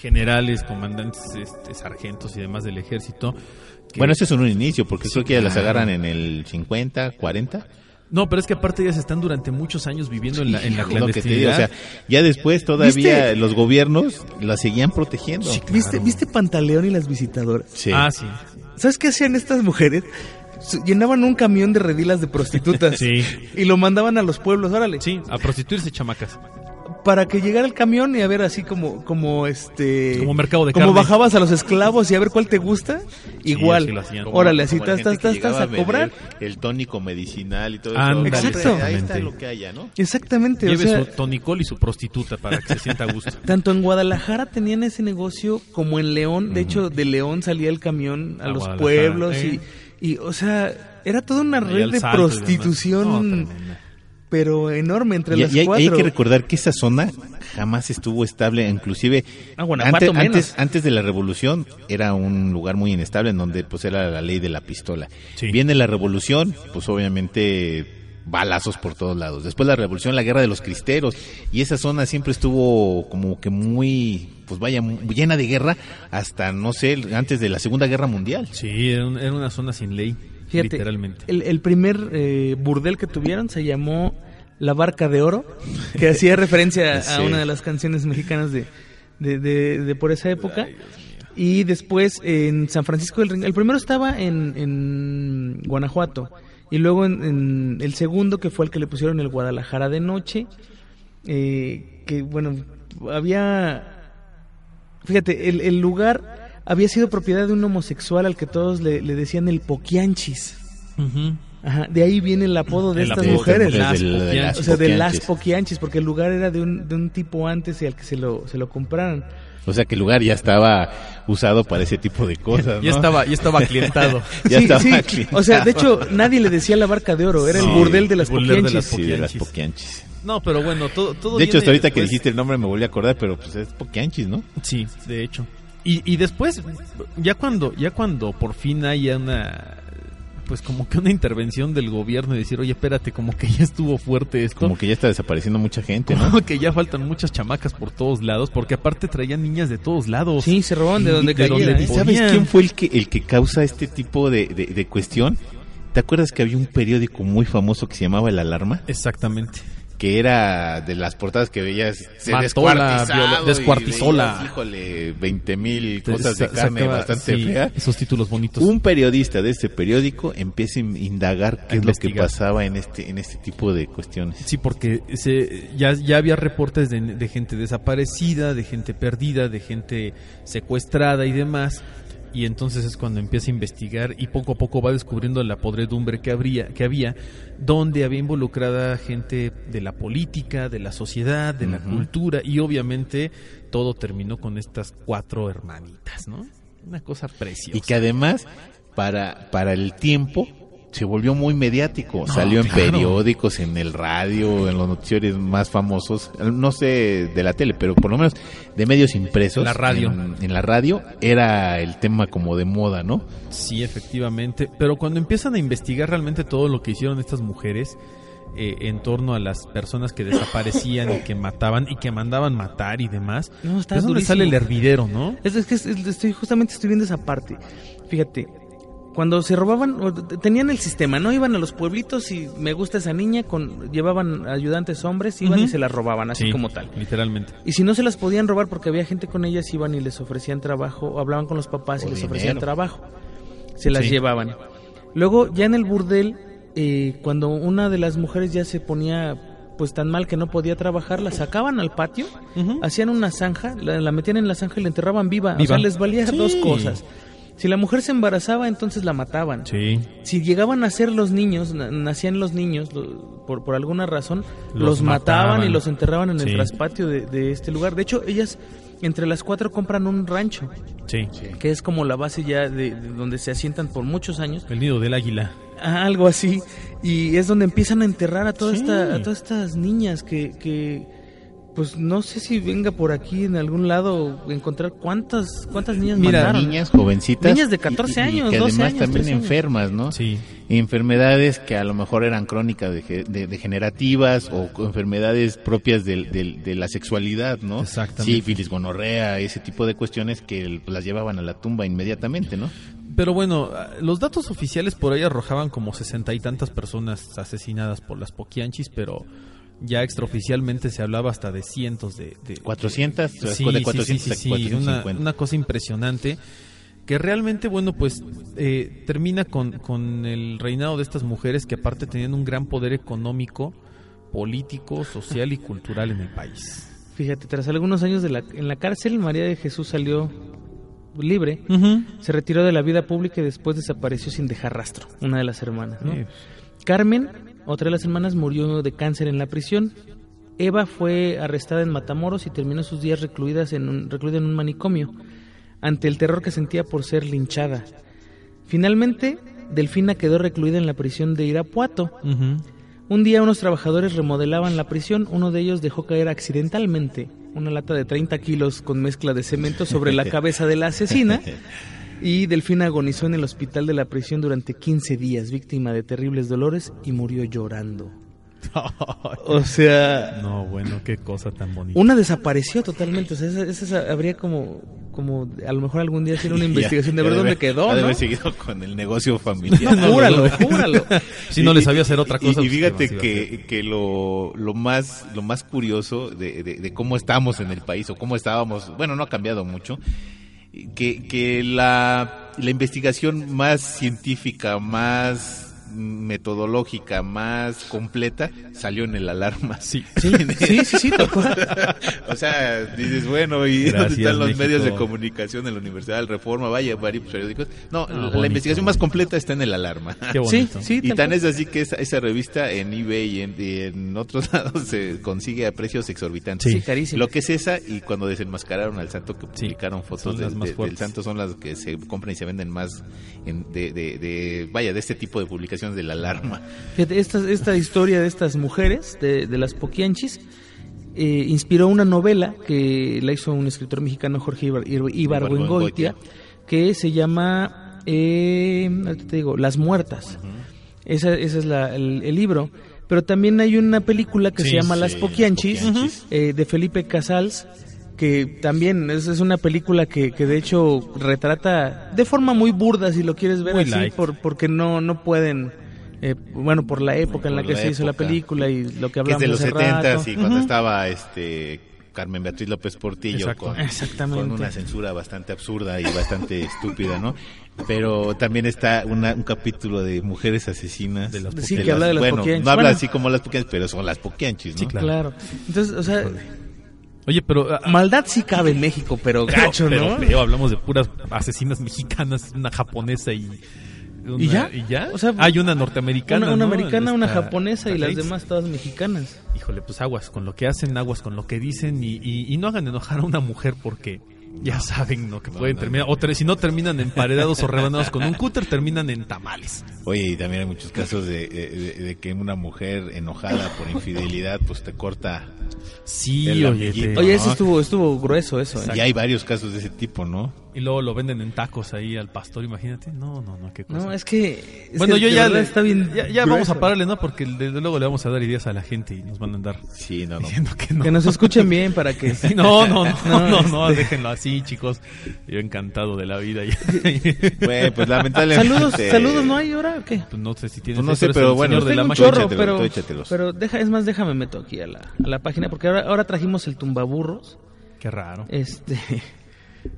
Generales, comandantes, este, sargentos y demás del ejército. que- Bueno, eso es un inicio, porque Sí, creo que ya las agarran en el 50, 40. No, pero es que aparte ellas están durante muchos años viviendo en la, en la te digo, clandestinidad. o sea, ya después todavía ¿Viste? los gobiernos las seguían protegiendo. ¿Viste, ¿Viste Pantaleón y las visitadoras? Sí. Ah, sí. ¿Sabes qué hacían estas mujeres? Llenaban un camión de redilas de prostitutas (laughs) Sí. y lo mandaban a los pueblos, órale. Sí, a prostituirse chamacas. Para que llegara el camión y a ver así como, como este... Como mercado de Como carne. bajabas a los esclavos y a ver cuál te gusta. Igual. así lo hacían. Órale, así estás, estás, a cobrar. El tónico medicinal y todo eso. Exacto. Ahí está exactamente. lo que haya, ¿no? Exactamente. Lleve o sea, su tonicol y su prostituta para que se sienta a gusto. (laughs) Tanto en Guadalajara tenían ese negocio como en León. De hecho, de León salía el camión a, A los pueblos ¿eh? y, y, o sea, era toda una red de prostitución, No. Pero enorme entre Y, las y hay, y hay cuatro. que recordar que esa zona jamás estuvo estable, inclusive Ah, antes, menos. antes, antes de la revolución era un lugar muy inestable en donde pues era la ley de la pistola. Sí. Viene la revolución, pues obviamente balazos por todos lados. Después la revolución, la guerra de los cristeros y esa zona siempre estuvo como que muy, pues vaya, llena de guerra hasta no sé, antes de la Segunda Guerra Mundial. Sí, era, un- era una zona sin ley, Fíjate, literalmente. El, el primer eh, burdel que tuvieron se llamó La Barca de Oro, que hacía (laughs) referencia a una de las canciones mexicanas de, de, de- de por esa época. Y después en San Francisco del Rincón. El primero estaba en, en Guanajuato. Y luego en, en el segundo, que fue el que le pusieron el Guadalajara de noche. eh, que bueno, había. Fíjate, el, el lugar había sido propiedad de un homosexual al que todos le, le decían el Poquianchis. Ajá, de ahí viene el apodo de El estas apodo. mujeres. De- de- Las de- de Poquianchis. las o sea, de las Poquianchis. Porque el lugar era de un, de un tipo antes y al que se lo, se lo compraran. O sea que el lugar ya estaba usado para ese tipo de cosas. Ya ¿no? estaba, ya estaba clientado. (laughs) Ya sí, estaba sí. O sea, de hecho, nadie le decía la barca de oro, era Sí, el burdel de las Poquianchis. Sí, de las Poquianchis. No, pero bueno, todo, todo De hecho, hasta ahorita que dijiste el nombre me volví a acordar, pero pues es poquianchis, ¿no? Sí, de hecho. Y, y después, ya cuando, ya cuando por fin haya una, pues como que una intervención del gobierno y decir, oye, espérate, como que ya estuvo fuerte esto. Como que ya está desapareciendo mucha gente, ¿no? Como que ya faltan muchas chamacas por todos lados, porque aparte traían niñas de todos lados. Sí, se robaban de donde De cayera. donde ¿eh? ¿Sabes quién fue el que el que causa este tipo de, de, de cuestión? ¿Te acuerdas que había un periódico muy famoso que se llamaba El Alarma? Exactamente. Que era de las portadas que veías se viola- descuartizola. veías, híjole, 20 mil cosas de carne sacaba, bastante sí, fea. Esos títulos bonitos. Un periodista de este periódico empieza a indagar qué A es lo que pasaba en este en este tipo de cuestiones. Sí, porque se, ya, ya había reportes de, de gente desaparecida, de gente perdida, de gente secuestrada y demás. Y entonces es cuando empieza a investigar y poco a poco va descubriendo la podredumbre que, habría, que había, donde había involucrada gente de la política, de la sociedad, de la cultura y obviamente todo terminó con estas cuatro hermanitas, ¿no? Una cosa preciosa. Y que además, para, para el tiempo, se volvió muy mediático. Salió en claro. periódicos, en el radio, en los noticiarios más famosos, no sé de la tele, pero por lo menos de medios impresos. La radio. En, en la radio era el tema como de moda, ¿no? Sí, efectivamente. Pero cuando empiezan a investigar realmente todo lo que hicieron estas mujeres eh, en torno a las personas que desaparecían y que mataban y que mandaban matar y demás, No, está es donde durísimo. sale el hervidero, ¿no? Es, es que es- es- estoy, justamente estoy viendo esa parte. Fíjate, cuando se robaban, o tenían el sistema, ¿no? Iban a los pueblitos y me gusta esa niña, con llevaban ayudantes hombres, iban y se la robaban, así Sí, como tal. Literalmente. Y si no se las podían robar porque había gente con ellas, iban y les ofrecían trabajo, o hablaban con los papás y O les dinero. ofrecían trabajo. Se las Sí. llevaban. Luego, ya en el burdel, eh, cuando una de las mujeres ya se ponía pues tan mal que no podía trabajar, la sacaban al patio, hacían una zanja, la, la metían en la zanja y la enterraban viva. O Viva. sea, les valía Sí. dos cosas. Si la mujer se embarazaba, entonces la mataban. Sí. Si llegaban a ser los niños, na- nacían los niños, lo- por, por alguna razón, Los los, mataban, mataban. y los enterraban en Sí. el traspatio de, de este lugar. De hecho, ellas, entre las cuatro, compran un rancho, Sí. que es como la base ya de, de donde se asientan por muchos años. El nido del águila. Ah, algo así. Y es donde empiezan a enterrar a, toda Sí. esta, a todas estas niñas que, que, pues no sé si venga por aquí en algún lado encontrar cuántas, cuántas niñas Mira, mataron. niñas jovencitas. Niñas de 14 años, que 12 además años, también 13 años. enfermas, ¿no? Sí. Enfermedades que a lo mejor eran crónicas de, de- degenerativas o enfermedades propias del- del- de la sexualidad, ¿no? Exactamente. Sífilis, gonorrea, ese tipo de cuestiones que las llevaban a la tumba inmediatamente, ¿no? Pero bueno, los datos oficiales por ahí arrojaban como sesenta y tantas personas asesinadas por las Poquianchis, pero ya extraoficialmente se hablaba hasta de cientos de... de 400, de- de sí, 400 sí, sí, sí, 450. Una, una cosa impresionante que realmente, bueno, pues eh, termina con, con el reinado de estas mujeres que aparte tenían un gran poder económico, político, social y cultural en el país. Fíjate, tras algunos años de la, en la cárcel, María de Jesús salió libre, se retiró de la vida pública y después desapareció sin dejar rastro, una de las hermanas. ¿no? Sí. Carmen, otra de las hermanas, murió de cáncer en la prisión. Eva fue arrestada en Matamoros y terminó sus días recluidas en un, recluida en un manicomio, ante el terror que sentía por ser linchada. Finalmente, Delfina quedó recluida en la prisión de Irapuato. Un día unos trabajadores remodelaban la prisión, uno de ellos dejó caer accidentalmente una lata de 30 kilos con mezcla de cemento sobre la (laughs) cabeza de la asesina (laughs) y Delfina agonizó en el hospital de la prisión durante 15 días, víctima de terribles dolores y murió llorando. (laughs) O sea, No, bueno, qué cosa tan bonita. una desapareció totalmente, o sea, esa, esa habría como, como a lo mejor algún día hacer una (laughs) Ya- investigación de ver dónde quedó, de ¿no? haber seguido con el negocio (laughs) familiar. No, júralo, júralo. Si no les sabía hacer otra cosa. Y, y pues, fíjate que, que lo, lo más lo más curioso de, de- de cómo estamos en el país o cómo estábamos, bueno, no ha cambiado mucho, que, que la, la investigación más científica, más metodológica, más completa, salió en el alarma. Sí. Sí, (laughs) sí, sí, sí, (laughs) o sea, dices, bueno, ¿y Gracias, dónde están los México. medios de comunicación en la Universidad del Reforma? Vaya, varios periódicos. No, la, bonito. investigación más completa está en el alarma. Qué Sí, bonito. sí, Y tal tan es así que esa, esa revista en eBay y en, y en otros (laughs) lados se consigue a precios exorbitantes. Sí, carísimo. Lo que es esa y cuando desenmascararon al santo que Sí, publicaron fotos más de- del santo son las que se compran y se venden más en- de, de- de- vaya, de este tipo de publicaciones de la alarma. Fíjate, esta, esta historia de estas mujeres, de, de las Poquianchis, eh, inspiró una novela que la hizo un escritor mexicano, Jorge Ibar, Ibar- Ibargüengoitia, que se llama, eh, te digo, Las Muertas. Esa, ese es la- el, el libro. Pero también hay una película que Sí, se llama sí, Las Poquianchis, Poquianchis. eh, de Felipe Casals, que también es, es una película que, que de hecho retrata de forma muy burda, si lo quieres ver Muy así, light. por, porque no, no pueden, eh, bueno, por la época en la Por que la se hizo la película y lo que Que es hablamos de los hace 70 rato. y cuando Ujú. estaba este Carmen Beatriz López Portillo con, con una censura bastante absurda y bastante estúpida, ¿no? Pero también está una- un capítulo de mujeres asesinas. De las Sí, que habla de las bueno, poquianchis. no habla Bueno. así como las poquianchis, pero son las poquianchis, ¿no? Sí, claro. Claro. Entonces, o sea, Oye, pero... ah, maldad sí cabe en México, pero gacho, pero ¿no? hablamos de puras asesinas mexicanas, una japonesa y... una- ¿Y ya? ¿Y ya? O sea, Hay una norteamericana, Una, una ¿no? americana, una japonesa y las demás todas mexicanas. Híjole, pues aguas con lo que hacen, aguas con lo que dicen y, y- y no hagan enojar a una mujer porque ya saben lo que pueden terminar. O si no terminan emparedados o rebanados con un cúter, terminan en tamales. Oye, y también hay muchos casos de, de- de que una mujer enojada por infidelidad, pues te corta. Sí, El oye. amiguito. te- Oye, ese No. estuvo, estuvo grueso eso, ¿eh? Y hay varios casos de ese tipo, ¿no? Y luego lo venden en tacos ahí al pastor, imagínate. No, no, no, qué cosa. No, es que... es bueno, que yo ya, le- está bien ya, ya vamos a pararle, ¿no? Porque desde luego le vamos a dar ideas a la gente y nos van a andar Sí, no, no. diciendo que no. Que nos escuchen bien para que... (laughs) Sí, no, no, no, No, no, no, este- déjenlo así, chicos. Yo encantado de la vida. (laughs) Bueno, pues lamentablemente. Saludos, saludos, ¿no hay ahora o qué? Pues no sé si tienes Pues no sé, pero el bueno, señor de la chorro, échatelo, pero, pero deja, es más, déjame meto aquí a la, a la página porque ahora, ahora trajimos el tumbaburros. Qué raro. Este,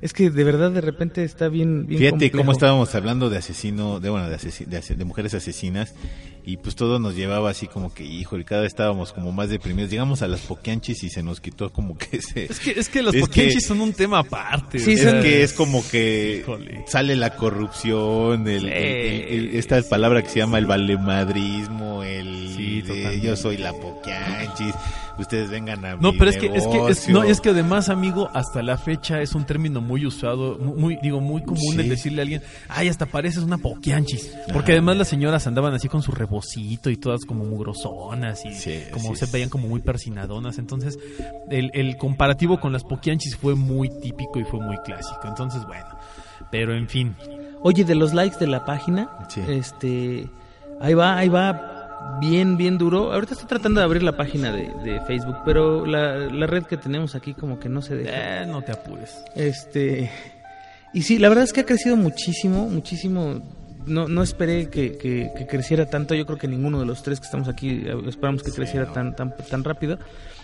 Es que de verdad de repente está bien, bien Fíjate complejo. cómo estábamos hablando de asesino, de bueno, de, de de mujeres asesinas y pues todo nos llevaba así como que, híjole, cada vez estábamos como más deprimidos. Llegamos a las poquianchis y se nos quitó como que ese... Es que, es que los Es poquianchis que- son un tema aparte. Sí, es que es como que Híjole. sale la corrupción, el, el- el- el- esta palabra que se llama el valemadrismo, el Sí, de totalmente. yo soy la poquianchis, ustedes vengan a No, mi pero es que, es que, es, negocio. no, es que además, amigo, hasta la fecha es un término muy usado, mu- muy, digo, muy común Sí. el decirle a alguien, ay, hasta pareces una poquianchis. Porque además las señoras andaban así con su y todas como mugrosonas y Sí, como sí, se sí. veían como muy persinadonas. Entonces, el, el comparativo con las poquianchis fue muy típico y fue muy clásico. Entonces, bueno, pero en fin. Oye, de los likes de la página, Sí. este, ahí va, ahí va bien, bien duro. Ahorita estoy tratando de abrir la página de, de Facebook, pero la, la red que tenemos aquí como que no se deja. Eh, no te apures. Este, y sí, la verdad es que ha crecido muchísimo, muchísimo. No, no esperé que, que- que creciera tanto. Yo creo que ninguno de los tres que estamos aquí eh, esperamos que creciera tan, tan, tan rápido.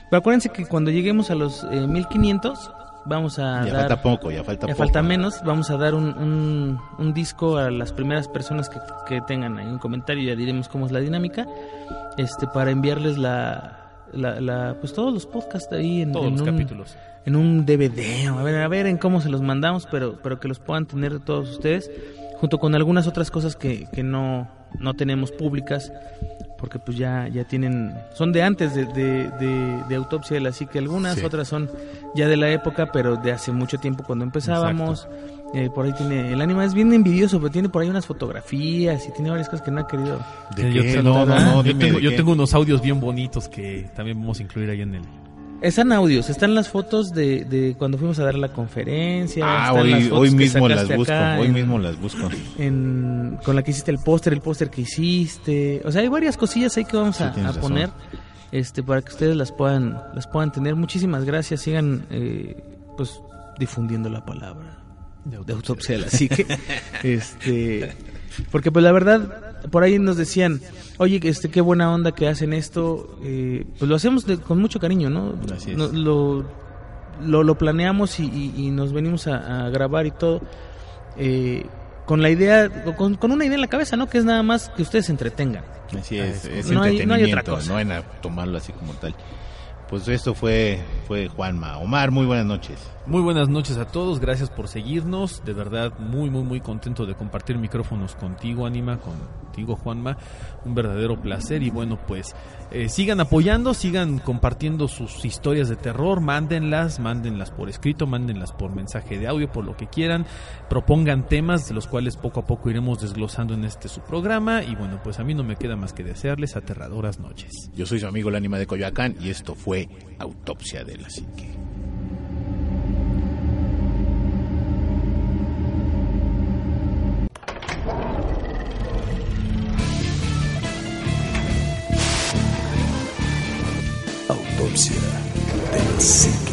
Pero acuérdense que cuando lleguemos a los eh, 1500, vamos a Ya dar. falta poco, ya falta Ya poco. falta menos, vamos a dar un, un, un disco a las primeras personas que, que tengan ahí un comentario, ya diremos cómo es la dinámica, este para enviarles la, la, la- pues todos los podcasts ahí en, Todos en los un, capítulos. en un DVD, a ver, a ver en cómo se los mandamos, pero, pero que los puedan tener todos ustedes, junto con algunas otras cosas que, que no, no tenemos públicas, porque pues ya, ya tienen, son de antes de, de, de, de Autopsia de la Psique algunas, Sí. otras son ya de la época, pero de hace mucho tiempo cuando empezábamos. Eh, por ahí tiene, el anime es bien envidioso, pero tiene por ahí unas fotografías y tiene varias cosas que no ha querido. ¿De Sí, qué? yo- No, no, no, yo, tengo, yo tengo unos audios bien bonitos que también vamos a incluir ahí en el... Están audios, están las fotos de, de cuando fuimos a dar la conferencia. Ah, las hoy, hoy que mismo las busco, hoy en- mismo las busco. en- con la que hiciste el póster, el póster que hiciste. O sea, hay varias cosillas ahí que vamos Sí, a, poner este para que ustedes las puedan las puedan tener. Muchísimas gracias. Sigan eh, pues difundiendo la palabra de autopsia de la psique. (laughs) este, porque pues la verdad por ahí nos decían, "Oye, este qué buena onda que hacen esto." Eh, pues lo hacemos de- con mucho cariño, ¿no? Así es. No- lo, lo, lo planeamos y, y- y nos venimos a, a grabar y todo eh, con la idea, con, con una idea en la cabeza, ¿no? Que es nada más que ustedes se entretengan. Así es, es No hay- no hay otra cosa. no a tomarlo así como tal. Pues esto fue, fue Juanma. Omar, muy buenas noches. Muy buenas noches a todos, gracias por seguirnos. De verdad, muy, muy, muy contento de compartir micrófonos contigo, Anima, contigo, Juanma. Un verdadero placer. Y bueno, pues eh, sigan apoyando, sigan compartiendo sus historias de terror. Mándenlas, mándenlas por escrito, mándenlas por mensaje de audio, por lo que quieran. Propongan temas de los cuales poco a poco iremos desglosando en este su programa. Y bueno, pues a mí no me queda más que desearles aterradoras noches. Yo soy su amigo el ánima de Coyoacán y esto Autopsia de la Psique. Autopsia de la psique.